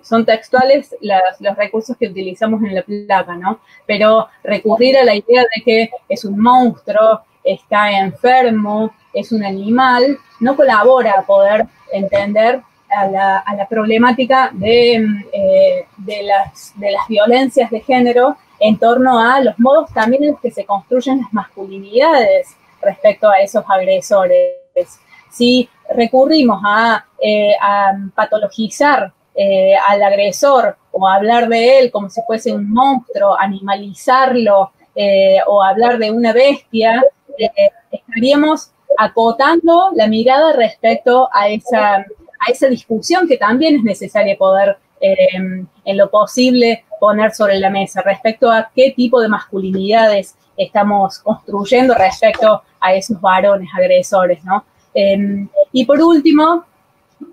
son textuales los recursos que utilizamos en la placa, ¿no? Pero recurrir a la idea de que es un monstruo, está enfermo, es un animal, no colabora a poder entender a la, problemática de, eh, de, las, de las violencias de género en torno a los modos también en los que se construyen las masculinidades respecto a esos agresores. Si recurrimos a, eh, patologizar eh, al agresor o hablar de él como si fuese un monstruo, animalizarlo eh, o hablar de una bestia, estaríamos acotando la mirada respecto a esa, a esa discusión que también es necesaria poder en lo posible poner sobre la mesa respecto a qué tipo de masculinidades estamos construyendo respecto a esos varones agresores, ¿no? Em, y por último,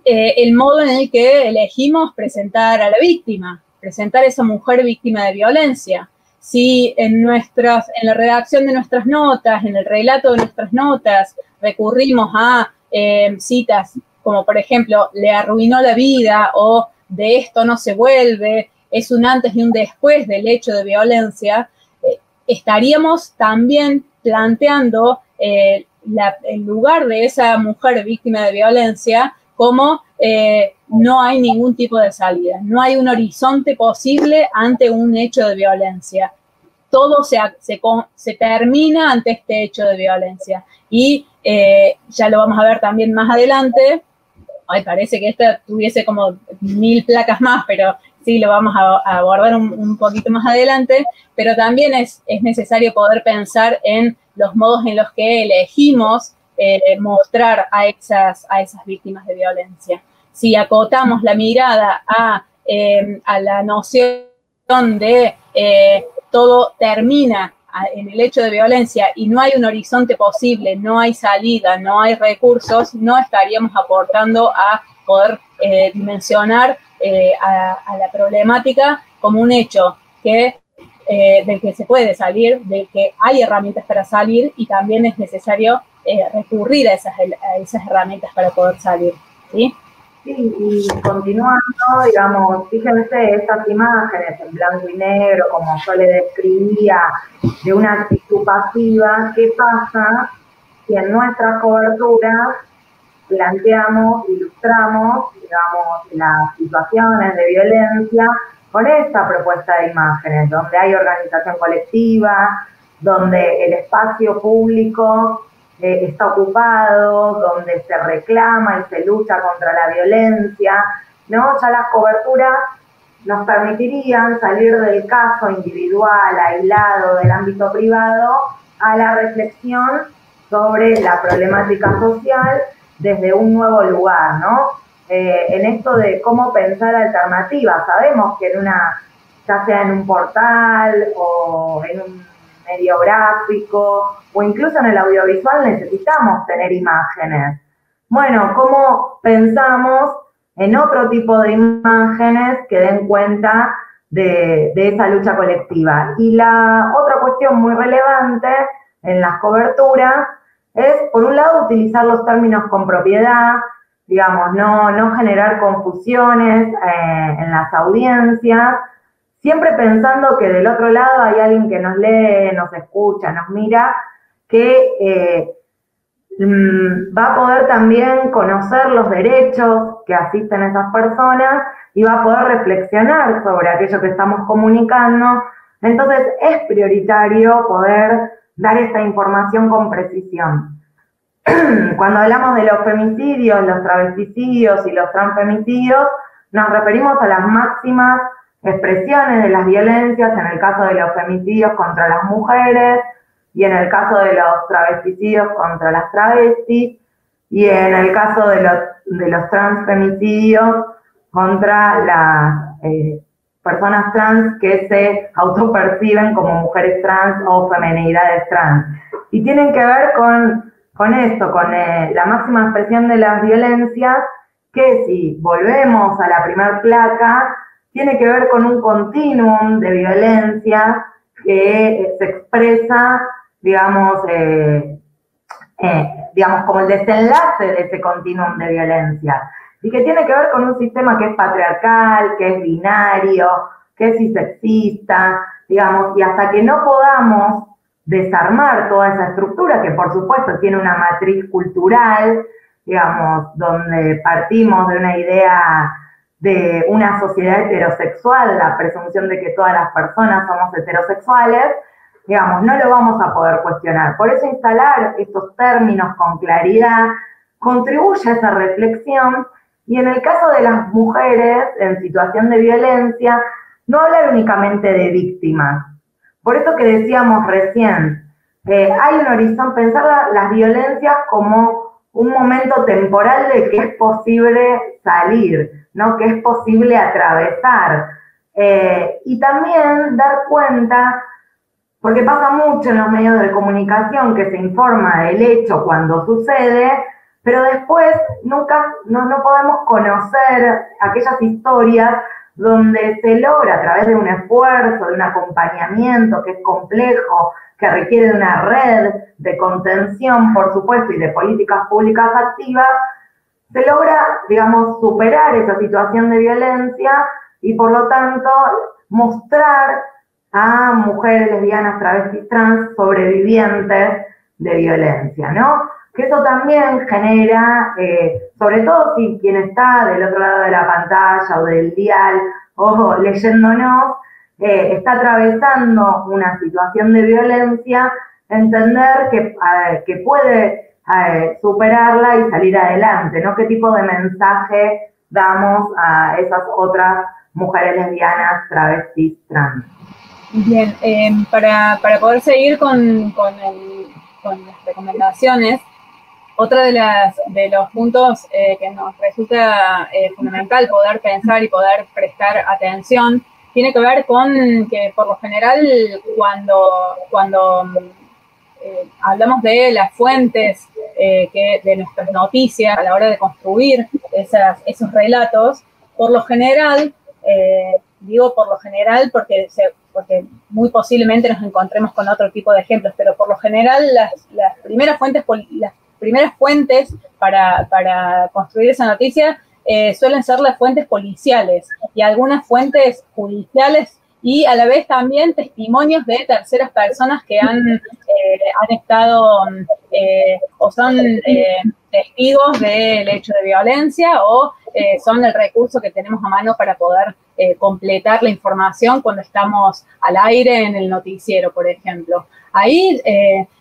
eh, el modo en el que elegimos presentar a la víctima, presentar a esa mujer víctima de violencia. Si en, nuestras, en la redacción de nuestras notas, en el relato de nuestras notas, recurrimos a em, citas como por ejemplo, le arruinó la vida o de esto no se vuelve, es un antes y un después del hecho de violencia, eh, estaríamos también planteando eh, el lugar de esa mujer víctima de violencia como eh, no hay ningún tipo de salida, no hay un horizonte posible ante un hecho de violencia. Todo se, se, termina ante este hecho de violencia. Y ya lo vamos a ver también más adelante. Ay, parece que esta tuviese como mil placas más, pero sí lo vamos a, abordar un, poquito más adelante, pero también es, necesario poder pensar en los modos en los que elegimos eh, mostrar a esas, a esas víctimas de violencia. Si acotamos la mirada a, em, la noción de eh, todo termina en el hecho de violencia y no hay un horizonte posible, no hay salida, no hay recursos, no estaríamos aportando a poder eh, dimensionar eh, a, la problemática como un hecho que, eh, del que se puede salir, del que hay herramientas para salir y también es necesario eh, recurrir a esas, esas herramientas para poder salir. ¿sí? Sí, y continuando, digamos, fíjense estas imágenes en blanco y negro, como yo le describía, de una actitud pasiva, ¿qué pasa si en nuestras coberturas planteamos, ilustramos, digamos, las situaciones de violencia con esta propuesta de imágenes, donde hay organización colectiva, donde el espacio público eh, está ocupado, donde se reclama y se lucha contra la violencia, ¿no? Ya las coberturas nos permitirían salir del caso individual, aislado del ámbito privado, a la reflexión sobre la problemática social desde un nuevo lugar, ¿no? Eh, en esto de cómo pensar alternativas. Sabemos que en una, ya sea en un portal o en un medio gráfico o incluso en el audiovisual necesitamos tener imágenes. Bueno, ¿cómo pensamos en otro tipo de imágenes que den cuenta de, de esa lucha colectiva? Y la otra cuestión muy relevante en las coberturas es, por un lado, utilizar los términos con propiedad, digamos, no, no generar confusiones eh, en las audiencias, siempre pensando que del otro lado hay alguien que nos lee, nos escucha, nos mira, que eh, mm, va a poder también conocer los derechos que asisten a esas personas y va a poder reflexionar sobre aquello que estamos comunicando. Entonces es prioritario poder dar esta información con precisión. Cuando hablamos de los femicidios, los travesticidios y los transfemicidios, nos referimos a las máximas expresiones de las violencias en el caso de los femicidios contra las mujeres y en el caso de los travesticidios contra las travestis y en el caso de los, transfemicidios contra las eh, personas trans que se autoperciben como mujeres trans o femenidades trans. Y tienen que ver con, con esto, con eh, la máxima expresión de las violencias, que si volvemos a la primer placa, tiene que ver con un continuum de violencia que se expresa, digamos, eh, eh, digamos, como el desenlace de ese continuum de violencia, y que tiene que ver con un sistema que es patriarcal, que es binario, que es sexista, digamos, y hasta que no podamos desarmar toda esa estructura, que por supuesto tiene una matriz cultural, digamos, donde partimos de una idea de una sociedad heterosexual, la presunción de que todas las personas somos heterosexuales, digamos, no lo vamos a poder cuestionar. Por eso instalar estos términos con claridad contribuye a esa reflexión y en el caso de las mujeres en situación de violencia, no hablar únicamente de víctimas. Por eso que decíamos recién, eh, hay un horizonte, pensar las violencias como un momento temporal de que es posible salir, ¿no? que es posible atravesar. Eh, y también dar cuenta, porque pasa mucho en los medios de comunicación que se informa del hecho cuando sucede, pero después nunca no, no podemos conocer aquellas historias donde se logra a través de un esfuerzo, de un acompañamiento que es complejo, que requiere de una red de contención, por supuesto, y de políticas públicas activas, se logra, digamos, superar esa situación de violencia y por lo tanto mostrar a mujeres lesbianas, travestis, trans, sobrevivientes de violencia, ¿no? Que eso también genera, eh, sobre todo si quien está del otro lado de la pantalla o del dial o leyéndonos, eh, está atravesando una situación de violencia, entender que, que puede eh, superarla y salir adelante, ¿no? ¿Qué tipo de mensaje damos a esas otras mujeres lesbianas, travestis, trans? Bien, em, para, poder seguir con, con, las recomendaciones, otro de, las, de los puntos eh, que nos resulta eh, fundamental poder pensar y poder prestar atención tiene que ver con que por lo general cuando, cuando eh, hablamos de las fuentes de nuestras noticias a la hora de construir esos relatos, por lo general, digo por lo general porque, porque muy posiblemente nos encontremos con otro tipo de ejemplos, pero por lo general las, las primeras fuentes, las primeras fuentes para, para construir esa noticia suelen ser las fuentes policiales y algunas fuentes judiciales y a la vez también testimonios de terceras personas que han, eh, han estado eh, o son eh, testigos del hecho de violencia o son el recurso que tenemos a mano para poder completar la información cuando estamos al aire en el noticiero, por ejemplo. Ahí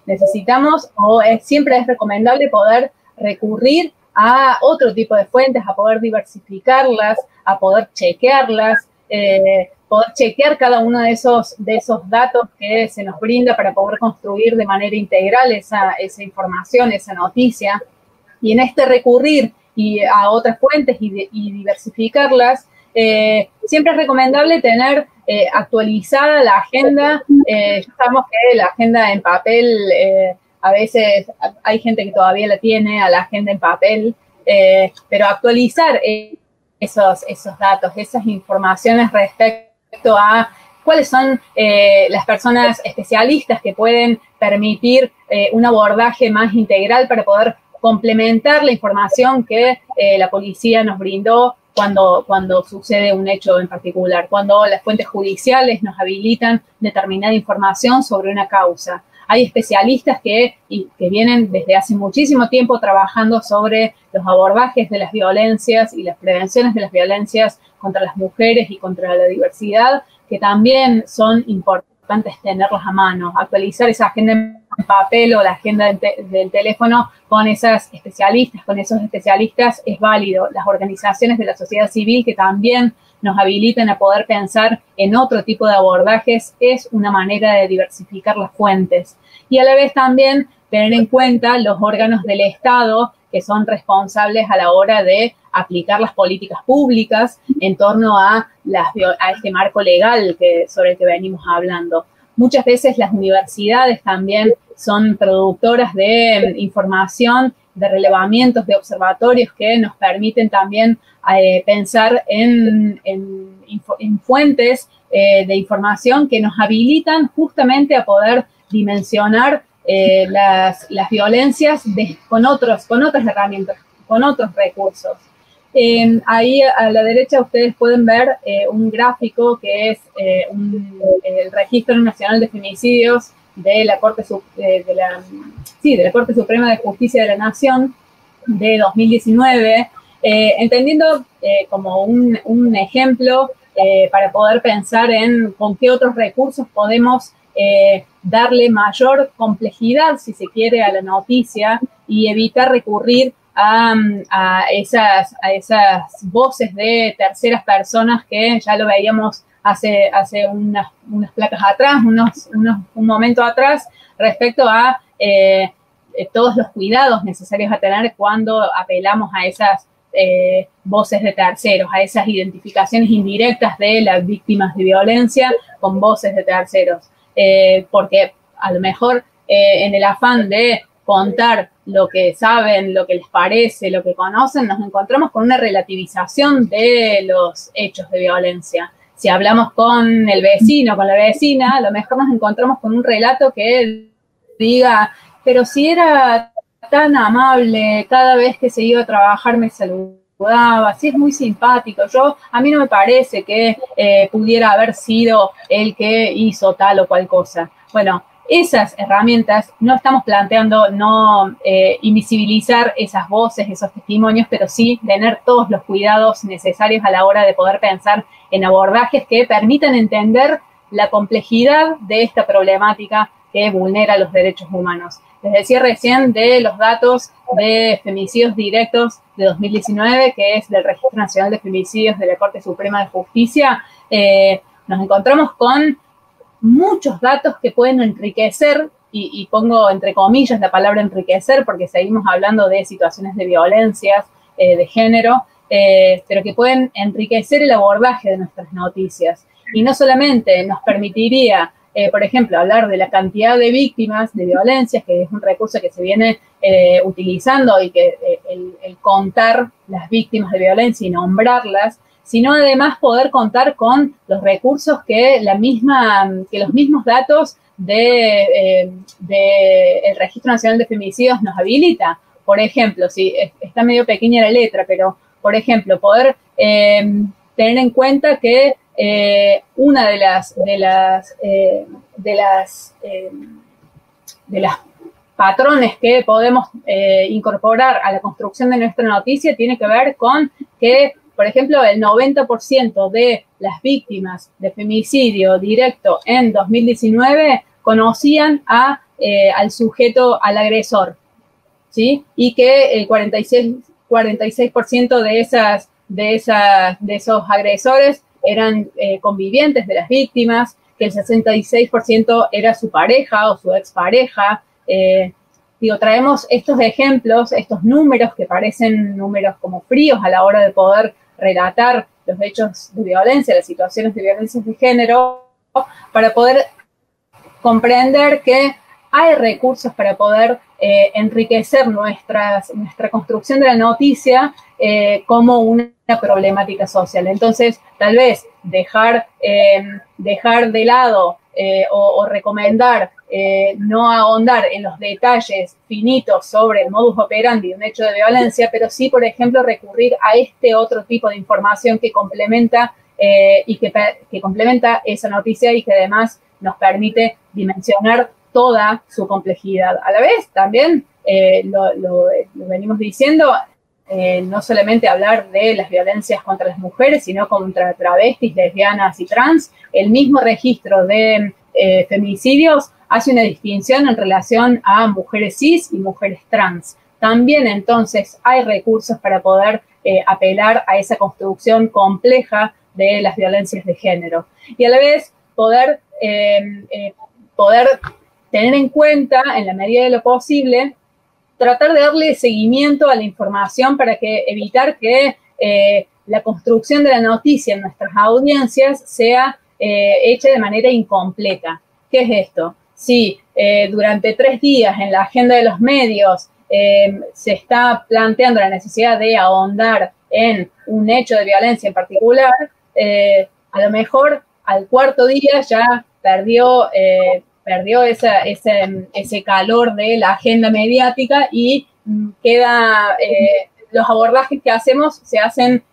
necesitamos o siempre es recomendable poder recurrir a otro tipo de fuentes, a poder diversificarlas, a poder chequearlas, eh, poder chequear cada uno de esos, de esos datos que se nos brinda para poder construir de manera integral esa, esa información, esa noticia. Y en este recurrir y a otras fuentes y, diversificarlas, eh, siempre es recomendable tener eh, actualizada la agenda. Eh, ya sabemos que la agenda en papel, a veces hay gente que todavía la tiene, a la agenda en papel, pero actualizar esos, esos datos, esas informaciones respecto a cuáles son las personas especialistas que pueden permitir un abordaje más integral para poder complementar la información que eh, la policía nos brindó cuando, cuando sucede un hecho en particular, cuando las fuentes judiciales nos habilitan determinada información sobre una causa. Hay especialistas que, que vienen desde hace muchísimo tiempo trabajando sobre los abordajes de las violencias y las prevenciones de las violencias contra las mujeres y contra la diversidad, que también son importantes tenerlas a mano, actualizar esa agenda en papel o la agenda del teléfono con esas especialistas, con esos especialistas es válido. Las organizaciones de la sociedad civil que también nos habilitan a poder pensar en otro tipo de abordajes es una manera de diversificar las fuentes. Y a la vez también tener en cuenta los órganos del Estado que son responsables a la hora de aplicar las políticas públicas en torno a, las, a este marco legal que, sobre el que venimos hablando. muchas veces las universidades también son productoras de información, de relevamientos, de observatorios que nos permiten también eh, pensar en, fuentes eh, de información que nos habilitan justamente a poder dimensionar eh, las, violencias con, otros, con otras herramientas, con otros recursos. Ahí a la derecha ustedes pueden ver un gráfico que es el Registro Nacional de Femicidios de la Corte de, la, sí, de la Corte Suprema de Justicia de la Nación de 2019, eh, entendiendo eh, como un, un ejemplo eh, para poder pensar en con qué otros recursos podemos darle mayor complejidad, si se quiere, a la noticia y evitar recurrir a, esas, a esas voces de terceras personas que ya lo veíamos hace, hace unas, unas placas atrás, unos, unos, un momento atrás, respecto a eh, eh, todos los cuidados necesarios a tener cuando apelamos a esas eh, voces de terceros, a esas identificaciones indirectas de las víctimas de violencia con voces de terceros. porque a lo mejor en el afán de contar lo que saben, lo que les parece, lo que conocen, nos encontramos con una relativización de los hechos de violencia si hablamos con el vecino, con la vecina, a lo mejor nos encontramos con un relato que diga, pero si era tan amable, cada vez que se iba a trabajar me saludaba, si es muy simpático. Yo, a mí no me parece que eh, pudiera haber sido el que hizo tal o cual cosa. Bueno, esas herramientas, no estamos planteando no eh, invisibilizar esas voces, esos testimonios, pero sí tener todos los cuidados necesarios a la hora de poder pensar en abordajes que permitan entender la complejidad de esta problemática que vulnera los derechos humanos. Les decía recién de los datos de femicidios directos de 2019, que es del Registro Nacional de Femicidios de la Corte Suprema de Justicia, eh, nos encontramos con muchos datos que pueden enriquecer, y, pongo entre comillas la palabra enriquecer porque seguimos hablando de situaciones de violencias eh, de género, eh, pero que pueden enriquecer el abordaje de nuestras noticias. Y no solamente nos permitiría, eh, por ejemplo, hablar de la cantidad de víctimas de violencias, que es un recurso que se viene utilizando y que el contar las víctimas de violencia y nombrarlas, sino además poder contar con los recursos que la misma, que los mismos datos de, eh, Registro Nacional de Femicidios nos habilita. Por ejemplo, si está medio pequeña la letra, pero por ejemplo, poder em, tener en cuenta que eh, una de las de las eh, de las em, de las patrones que podemos incorporar a la construcción de nuestra noticia tiene que ver con que por ejemplo, el 90% de las víctimas de femicidio directo en 2019 conocían a, eh, al sujeto, al agresor, ¿sí? Y que el 46, 46% de, esas, de, esas, de esos agresores eran eh, convivientes de las víctimas, que el 66% era su pareja o su expareja. Eh, digo, traemos estos ejemplos, estos números que parecen números como fríos a la hora de poder relatar los hechos de violencia, las situaciones de violencia de género, para poder comprender que hay recursos para poder eh, enriquecer nuestras, nuestra construcción de la noticia eh, como una problemática social. Entonces, tal vez dejar, eh, dejar de lado o, recomendar eh, no ahondar en los detalles finitos sobre el modus operandi de un hecho de violencia, pero sí, por ejemplo, recurrir a este otro tipo de información que complementa eh, y que, complementa esa noticia y que además nos permite dimensionar toda su complejidad. A la vez, también eh, lo, venimos diciendo, no solamente hablar de las violencias contra las mujeres, sino contra travestis, lesbianas y trans, el mismo registro de feminicidios hace una distinción en relación a mujeres cis y mujeres trans. También entonces hay recursos para poder eh, apelar a esa construcción compleja de las violencias de género y a la vez poder, eh, poder tener en cuenta, en la medida de lo posible, tratar de darle seguimiento a la información para que evitar que eh, la construcción de la noticia en nuestras audiencias sea hecha de manera incompleta ¿Qué es esto? Si eh, durante tres días en la agenda de los medios eh, se está planteando la necesidad de ahondar en un hecho de violencia en particular, eh, a lo mejor al cuarto día ya perdió, perdió ese, ese, calor de la agenda mediática y mm, queda, los abordajes que hacemos se hacen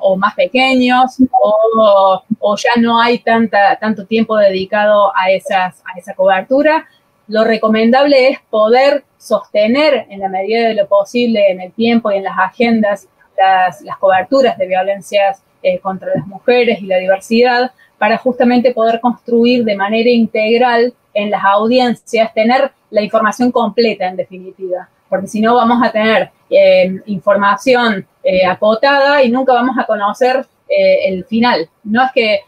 o más pequeños o, ya no hay tanta, tanto tiempo dedicado a, esas, a esa cobertura. Lo recomendable es poder sostener en la medida de lo posible en el tiempo y en las agendas las, las coberturas de violencias eh, contra las mujeres y la diversidad para justamente poder construir de manera integral en las audiencias, tener la información completa en definitiva, porque si no vamos a tener eh, información eh, acotada y nunca vamos a conocer eh, el final. No es que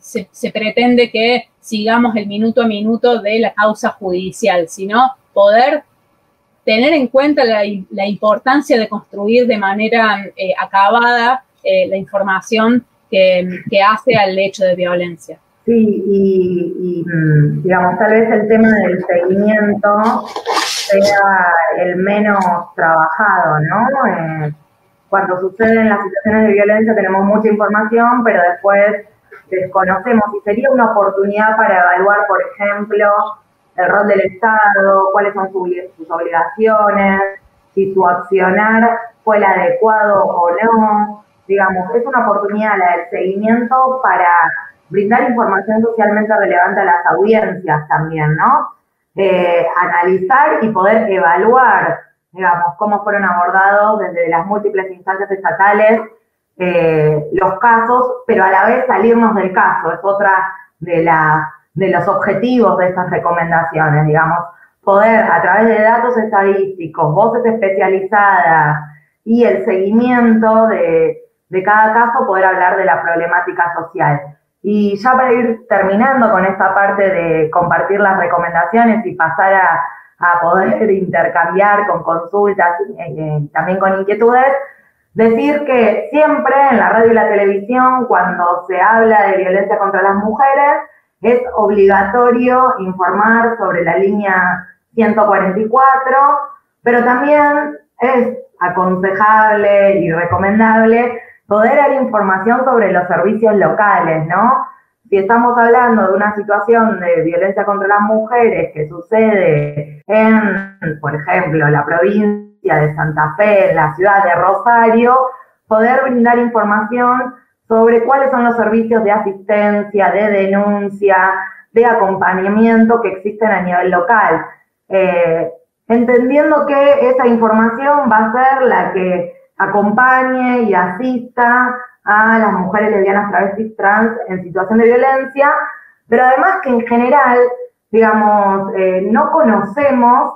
se, pretende que sigamos el minuto a minuto de la causa judicial, sino poder tener en cuenta la, importancia de construir de manera acabada la información que, hace al hecho de violencia. Sí, y, mm, digamos, tal vez el tema del seguimiento sea el menos trabajado, ¿no? Eh, cuando suceden las situaciones de violencia tenemos mucha información, pero después desconocemos y sería una oportunidad para evaluar, por ejemplo, el rol del Estado, cuáles son sus, obligaciones, si su accionar fue el adecuado o no. Digamos, es una oportunidad la del seguimiento para brindar información socialmente relevante a las audiencias también, ¿no? Eh, analizar y poder evaluar, digamos, cómo fueron abordados desde las múltiples instancias estatales eh, los casos, pero a la vez salirnos del caso. Es otra de, la, de los objetivos de estas recomendaciones, digamos, poder a través de datos estadísticos, voces especializadas y el seguimiento de, de cada caso, poder hablar de la problemática social. Y ya para ir terminando con esta parte de compartir las recomendaciones y pasar a, poder intercambiar con consultas y eh, eh, también con inquietudes, decir que siempre en la radio y la televisión, cuando se habla de violencia contra las mujeres, es obligatorio informar sobre la línea 144, pero también es aconsejable y recomendable poder dar información sobre los servicios locales, ¿no? Si estamos hablando de una situación de violencia contra las mujeres que sucede en, por ejemplo, la provincia de Santa Fe, en la ciudad de Rosario, poder brindar información sobre cuáles son los servicios de asistencia, de denuncia, de acompañamiento que existen a nivel local. Eh, entendiendo que esa información va a ser la que acompañe y asista a las mujeres lesbianas, travestis, trans en situación de violencia, pero además que en general, digamos, eh, no conocemos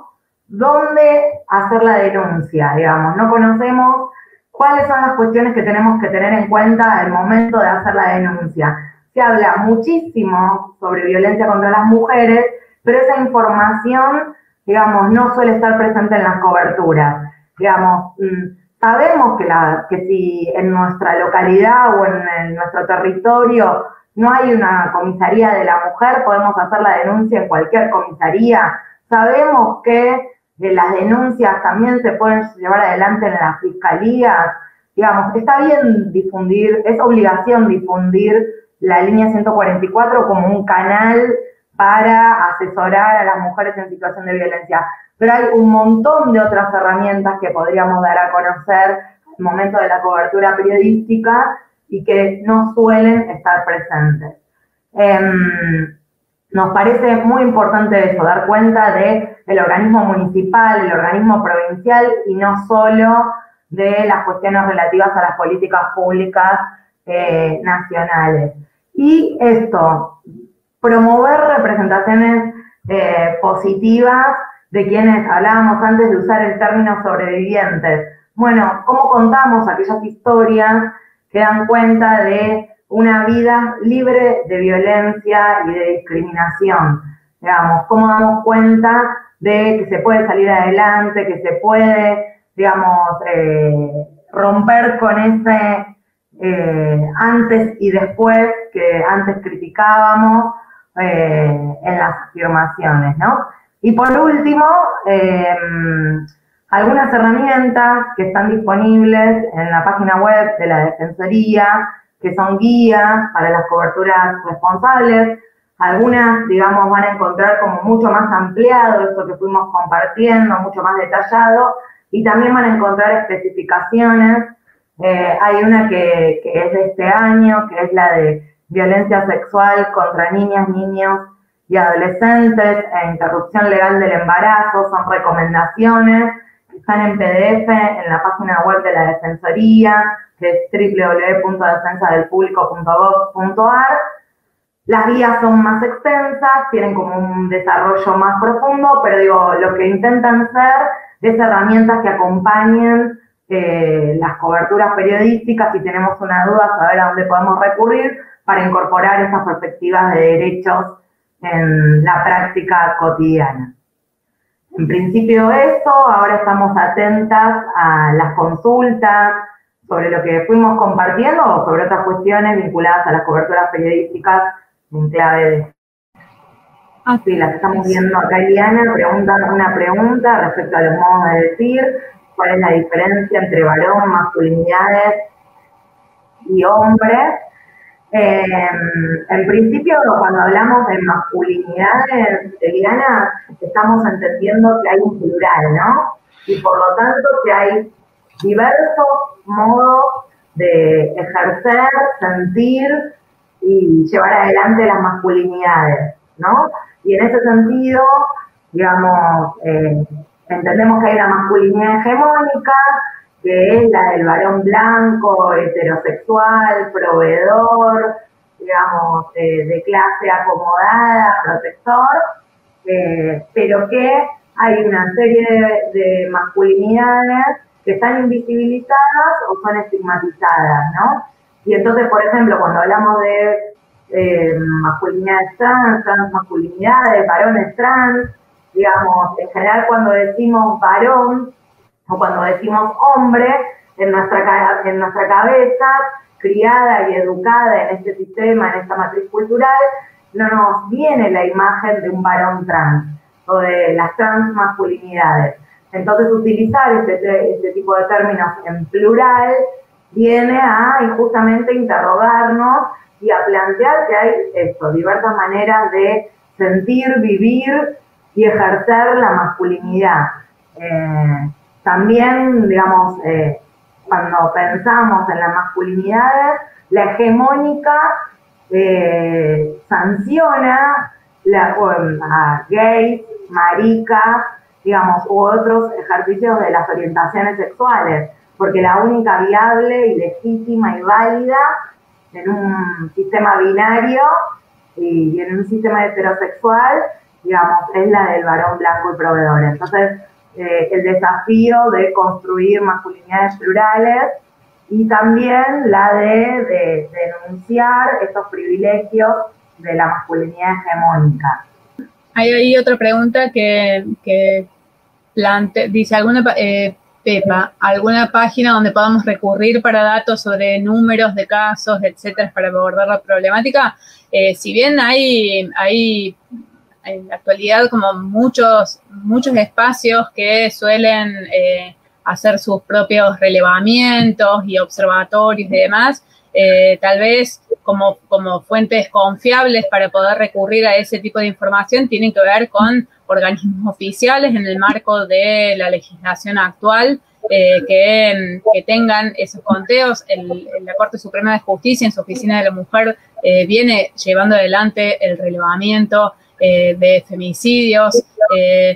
dónde hacer la denuncia, digamos, no conocemos cuáles son las cuestiones que tenemos que tener en cuenta al momento de hacer la denuncia. Se habla muchísimo sobre violencia contra las mujeres, pero esa información, digamos, no suele estar presente en las coberturas. Digamos, mm, Sabemos que, si en nuestra localidad o en, nuestro territorio no hay una comisaría de la mujer, podemos hacer la denuncia en cualquier comisaría. Sabemos que las denuncias también se pueden llevar adelante en la fiscalía. Digamos, está bien difundir, es obligación difundir la línea 144 como un canal para asesorar a las mujeres en situación de violencia pero hay un montón de otras herramientas que podríamos dar a conocer el momento de la cobertura periodística y que no suelen estar presentes. Em, nos parece muy importante eso, dar cuenta de el organismo municipal, el organismo provincial y no solo de las cuestiones relativas a las políticas públicas eh, nacionales. Y esto, promover representaciones eh, positivas de quienes hablábamos antes de usar el término sobrevivientes. Bueno, ¿cómo contamos aquellas historias que dan cuenta de una vida libre de violencia y de discriminación? Digamos, ¿cómo damos cuenta de que se puede salir adelante, que se puede, digamos, eh, romper con ese eh, antes y después que antes criticábamos eh, en las afirmaciones, ¿no? Y por último, em, algunas herramientas que están disponibles en la página web de la Defensoría, que son guías para las coberturas responsables. Algunas, digamos, van a encontrar como mucho más ampliado esto que fuimos compartiendo, mucho más detallado, y también van a encontrar especificaciones. Eh, hay una que es de este año, que es la de violencia sexual contra niñas, niños y adolescentes e interrupción legal del embarazo, son recomendaciones que están en PDF en la página web de la Defensoría, que es www.defensadelpublico.gov.ar. Las guías son más extensas, tienen como un desarrollo más profundo, pero digo, lo que intentan ser es herramientas que acompañen eh, las coberturas periodísticas, si tenemos una duda, saber a dónde podemos recurrir para incorporar esas perspectivas de derechos en la práctica cotidiana. En principio eso, ahora estamos atentas a las consultas sobre lo que fuimos compartiendo o sobre otras cuestiones vinculadas a las coberturas periodísticas en clave de... Ah, sí, las estamos viendo acá, Eliana, preguntan una pregunta respecto a los modos de decir, cuál es la diferencia entre varón, masculinidades y hombres. Eh, en principio, cuando hablamos de masculinidades, Eliana, estamos entendiendo que hay un plural, ¿no? Y por lo tanto que hay diversos modos de ejercer, sentir y llevar adelante las masculinidades, ¿no? Y en ese sentido, digamos, eh, entendemos que hay una masculinidad hegemónica, que es la del varón blanco, heterosexual, proveedor, digamos, eh, de clase acomodada, protector, eh, pero que hay una serie de, masculinidades que están invisibilizadas o son estigmatizadas, ¿no? Y entonces, por ejemplo, cuando hablamos de eh, masculinidades trans, trans masculinidades, varones trans, digamos, en general cuando decimos varón, o cuando decimos hombre, en nuestra, en nuestra cabeza, criada y educada en este sistema, en esta matriz cultural, no nos viene la imagen de un varón trans o de las trans masculinidades. Entonces, utilizar este, este tipo de términos en plural viene a justamente interrogarnos y a plantear que hay esto, diversas maneras de sentir, vivir y ejercer la masculinidad. Eh, también, digamos, eh, cuando pensamos en las masculinidades, la hegemónica eh, sanciona la, a gays, maricas, digamos, u otros ejercicios de las orientaciones sexuales, porque la única viable y legítima y válida en un sistema binario y en un sistema heterosexual, digamos, es la del varón blanco y proveedor. Entonces, eh, el desafío de construir masculinidades plurales y también la de, denunciar estos privilegios de la masculinidad hegemónica. Hay, otra pregunta que, que dice alguna eh, Pepa, alguna página donde podamos recurrir para datos sobre números de casos, etcétera, para abordar la problemática. Eh, si bien hay, hay en la actualidad como muchos, muchos espacios que suelen eh, hacer sus propios relevamientos y observatorios y demás, eh, tal vez como, como fuentes confiables para poder recurrir a ese tipo de información tienen que ver con organismos oficiales en el marco de la legislación actual eh, que, tengan esos conteos. El, la Corte Suprema de Justicia en su oficina de la mujer viene llevando adelante el relevamiento eh, de femicidios, eh,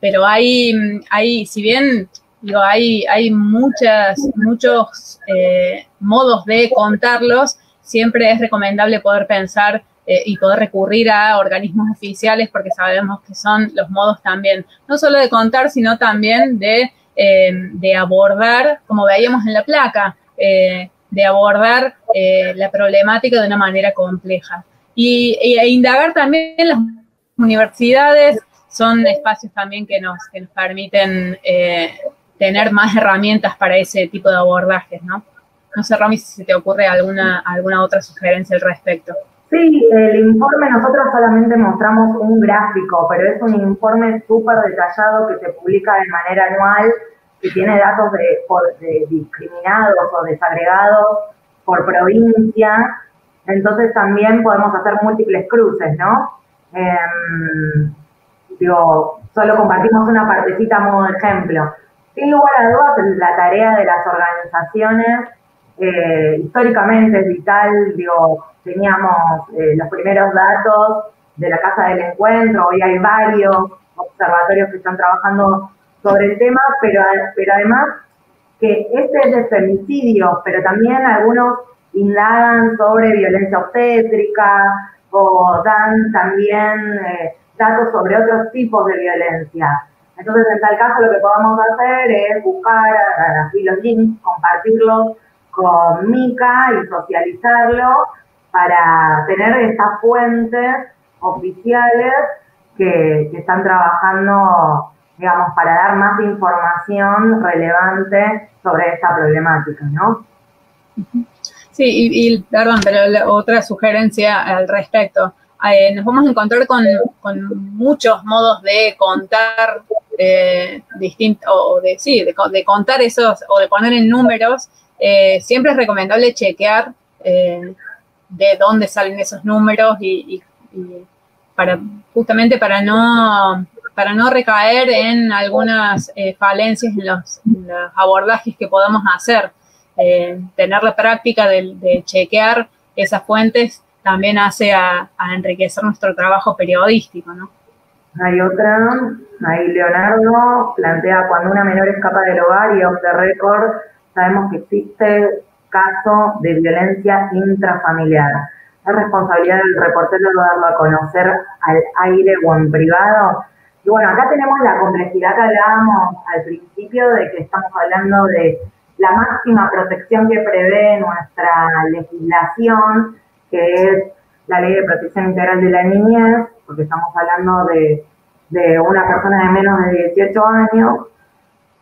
pero hay, hay, si bien digo, hay, hay muchas, muchos eh, modos de contarlos, siempre es recomendable poder pensar y poder recurrir a organismos oficiales porque sabemos que son los modos también, no solo de contar, sino también de, de abordar, como veíamos en la placa, de abordar la problemática de una manera compleja y, e indagar también las universidades son espacios también que nos, que nos permiten eh, tener más herramientas para ese tipo de abordajes, ¿no? no sé, Romy, si se te ocurre alguna, alguna otra sugerencia al respecto. Sí, el informe nosotros solamente mostramos un gráfico, pero es un informe súper detallado que se publica de manera anual, que tiene datos de, discriminados o desagregados por provincia, entonces también podemos hacer múltiples cruces, ¿no? Em, digo, solo compartimos una partecita a modo de ejemplo. Sin lugar a dudas, la tarea de las organizaciones eh, históricamente es vital, digo, teníamos eh, los primeros datos de la Casa del Encuentro, hoy hay varios observatorios que están trabajando sobre el tema, pero, pero además que este es de femicidio, pero también algunos indagan sobre violencia obstétrica o dan también eh, datos sobre otros tipos de violencia. Entonces, en tal caso, lo que podemos hacer es buscar así los links, compartirlos con Mica y socializarlo para tener estas fuentes oficiales que, están trabajando, digamos, para dar más información relevante sobre esta problemática, ¿no? Sí, y, perdón, pero otra sugerencia al respecto. Eh, nos vamos a encontrar con, muchos modos de contar eh, distintos, o de, sí, de, contar esos, o de poner en números. Eh, siempre es recomendable chequear de dónde salen esos números y, para justamente para no para no recaer en algunas falencias en los, abordajes que podamos hacer. Tener la práctica de chequear esas fuentes también hace a, enriquecer nuestro trabajo periodístico, ¿no? Hay otra, ahí Leonardo plantea cuando una menor escapa del hogar y off the record, sabemos que existe caso de violencia intrafamiliar. ¿Es responsabilidad del reportero darlo a conocer al aire o en privado? Y bueno, acá tenemos la complejidad que hablábamos al principio de que estamos hablando de la máxima protección que prevé nuestra legislación que es la Ley de Protección Integral de la Niñez, porque estamos hablando de, una persona de menos de 18 años,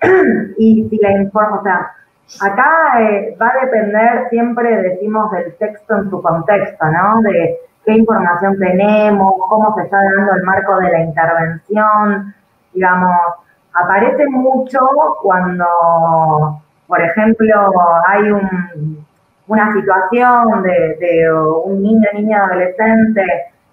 y si la informa, o sea, acá eh, va a depender siempre, decimos, del texto en su contexto, ¿no? De qué información tenemos, cómo se está dando el marco de la intervención, digamos, aparece mucho cuando, por ejemplo, hay un una situación de, un niño, niña, adolescente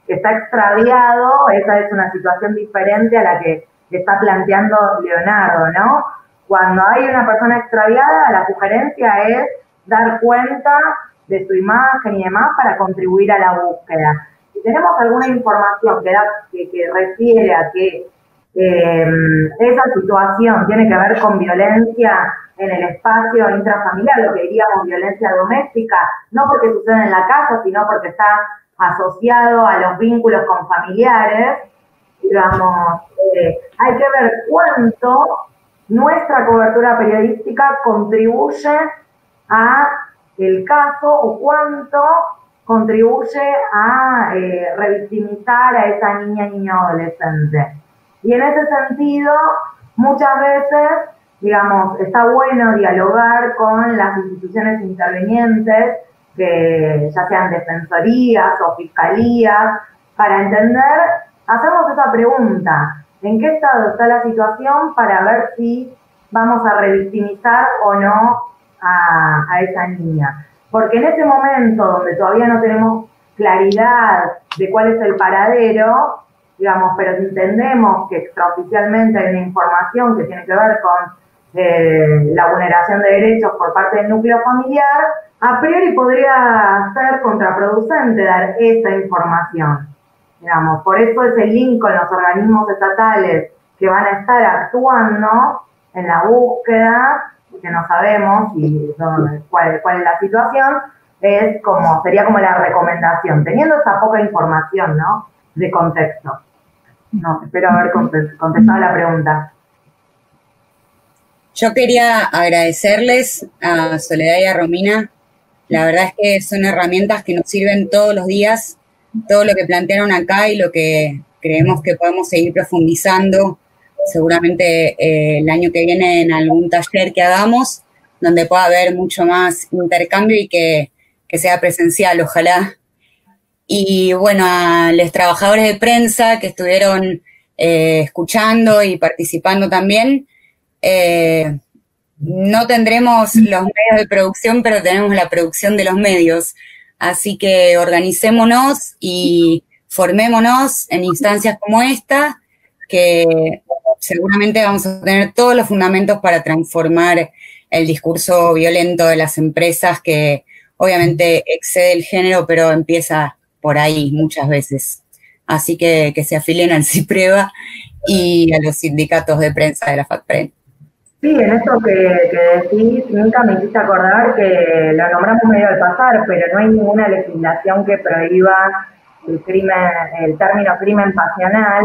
que está extraviado, esa es una situación diferente a la que está planteando Leonardo, ¿no? Cuando hay una persona extraviada, la sugerencia es dar cuenta de su imagen y demás para contribuir a la búsqueda. Si tenemos alguna información que, que, refiere a que eh, esa situación tiene que ver con violencia en el espacio intrafamiliar, lo que diríamos violencia doméstica, no porque sucede en la casa, sino porque está asociado a los vínculos con familiares, digamos, eh, hay que ver cuánto nuestra cobertura periodística contribuye a el caso o cuánto contribuye a eh, revictimizar a esa niña, niño, adolescente. Y en ese sentido, muchas veces digamos, está bueno dialogar con las instituciones intervenientes, que ya sean defensorías o fiscalías, para entender, hacemos esa pregunta, ¿en qué estado está la situación para ver si vamos a revictimizar o no a, a esa niña? Porque en ese momento donde todavía no tenemos claridad de cuál es el paradero, digamos, pero entendemos que extraoficialmente hay una información que tiene que ver con eh, la vulneración de derechos por parte del núcleo familiar, a priori podría ser contraproducente dar esa información. Digamos, por eso ese link con los organismos estatales que van a estar actuando en la búsqueda, que no sabemos y cuál, cuál es la situación, es como, sería como la recomendación, teniendo esa poca información, ¿no? De contexto. No, espero haber contestado la pregunta. Yo quería agradecerles a Soledad y a Romina. La verdad es que son herramientas que nos sirven todos los días, todo lo que plantearon acá y lo que creemos que podemos seguir profundizando seguramente eh, el año que viene en algún taller que hagamos. donde pueda haber mucho más intercambio y que, sea presencial, ojalá. Y bueno, a los trabajadores de prensa que estuvieron eh, escuchando y participando también, eh, no tendremos los medios de producción, pero tenemos la producción de los medios. Así que organicémonos y formémonos en instancias como esta, que seguramente vamos a tener todos los fundamentos para transformar el discurso violento de las empresas que obviamente excede el género, pero empieza por ahí muchas veces. Así que que se afilen al CIPREVA y a los sindicatos de prensa de la FACPREN. Sí, en esto que, decís, nunca me hiciste acordar que lo nombramos medio al pasar, pero no hay ninguna legislación que prohíba el crimen, el término crimen pasional.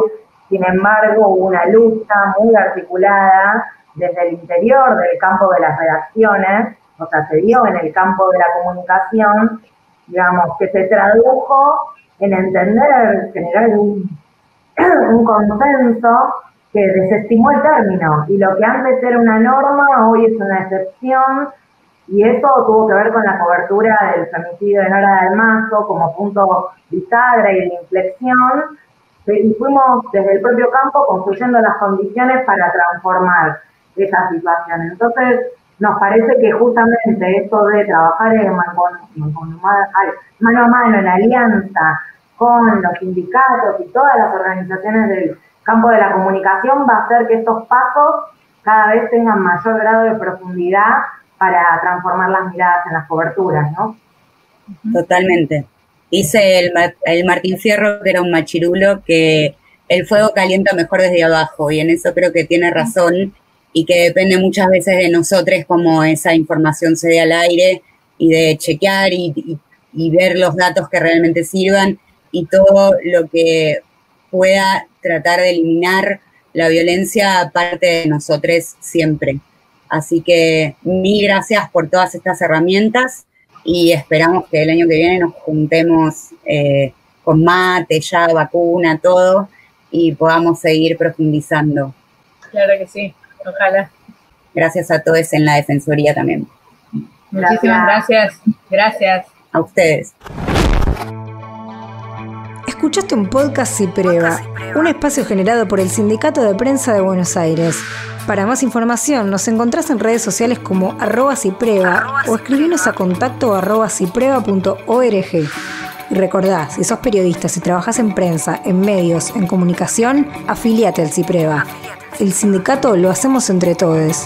Sin embargo, hubo una lucha muy articulada desde el interior del campo de las redacciones, o sea, se dio en el campo de la comunicación, digamos, que se tradujo en entender, generar un, un consenso que desestimó el término. Y lo que antes era una norma hoy es una excepción. Y eso tuvo que ver con la cobertura del femicidio de Nora del Mazo como punto bisagra y de inflexión. Y fuimos desde el propio campo construyendo las condiciones para transformar esa situación. Entonces, nos parece que justamente esto de trabajar en mano a mano, en alianza con los sindicatos y todas las organizaciones del campo de la comunicación va a hacer que estos pasos cada vez tengan mayor grado de profundidad para transformar las miradas en las coberturas, ¿no? Totalmente. Dice el, el Martín Fierro que era un machirulo que el fuego calienta mejor desde abajo y en eso creo que tiene razón y que depende muchas veces de nosotros cómo esa información se dé al aire y de chequear y, y ver los datos que realmente sirvan y todo lo que pueda tratar de eliminar la violencia aparte de nosotros siempre. Así que mil gracias por todas estas herramientas y esperamos que el año que viene nos juntemos eh, con mate, ya vacuna, todo y podamos seguir profundizando. Claro que sí, ojalá. Gracias a todos en la Defensoría también. Muchísimas gracias. Gracias. A ustedes. Escuchaste un podcast Cipreva, un espacio generado por el Sindicato de Prensa de Buenos Aires. Para más información nos encontrás en redes sociales como arroba cipreva o escribinos a contacto arroba cipreva.org. Y recordá, si sos periodista, si trabajas en prensa, en medios, en comunicación, afiliate al Cipreva. El sindicato lo hacemos entre todos.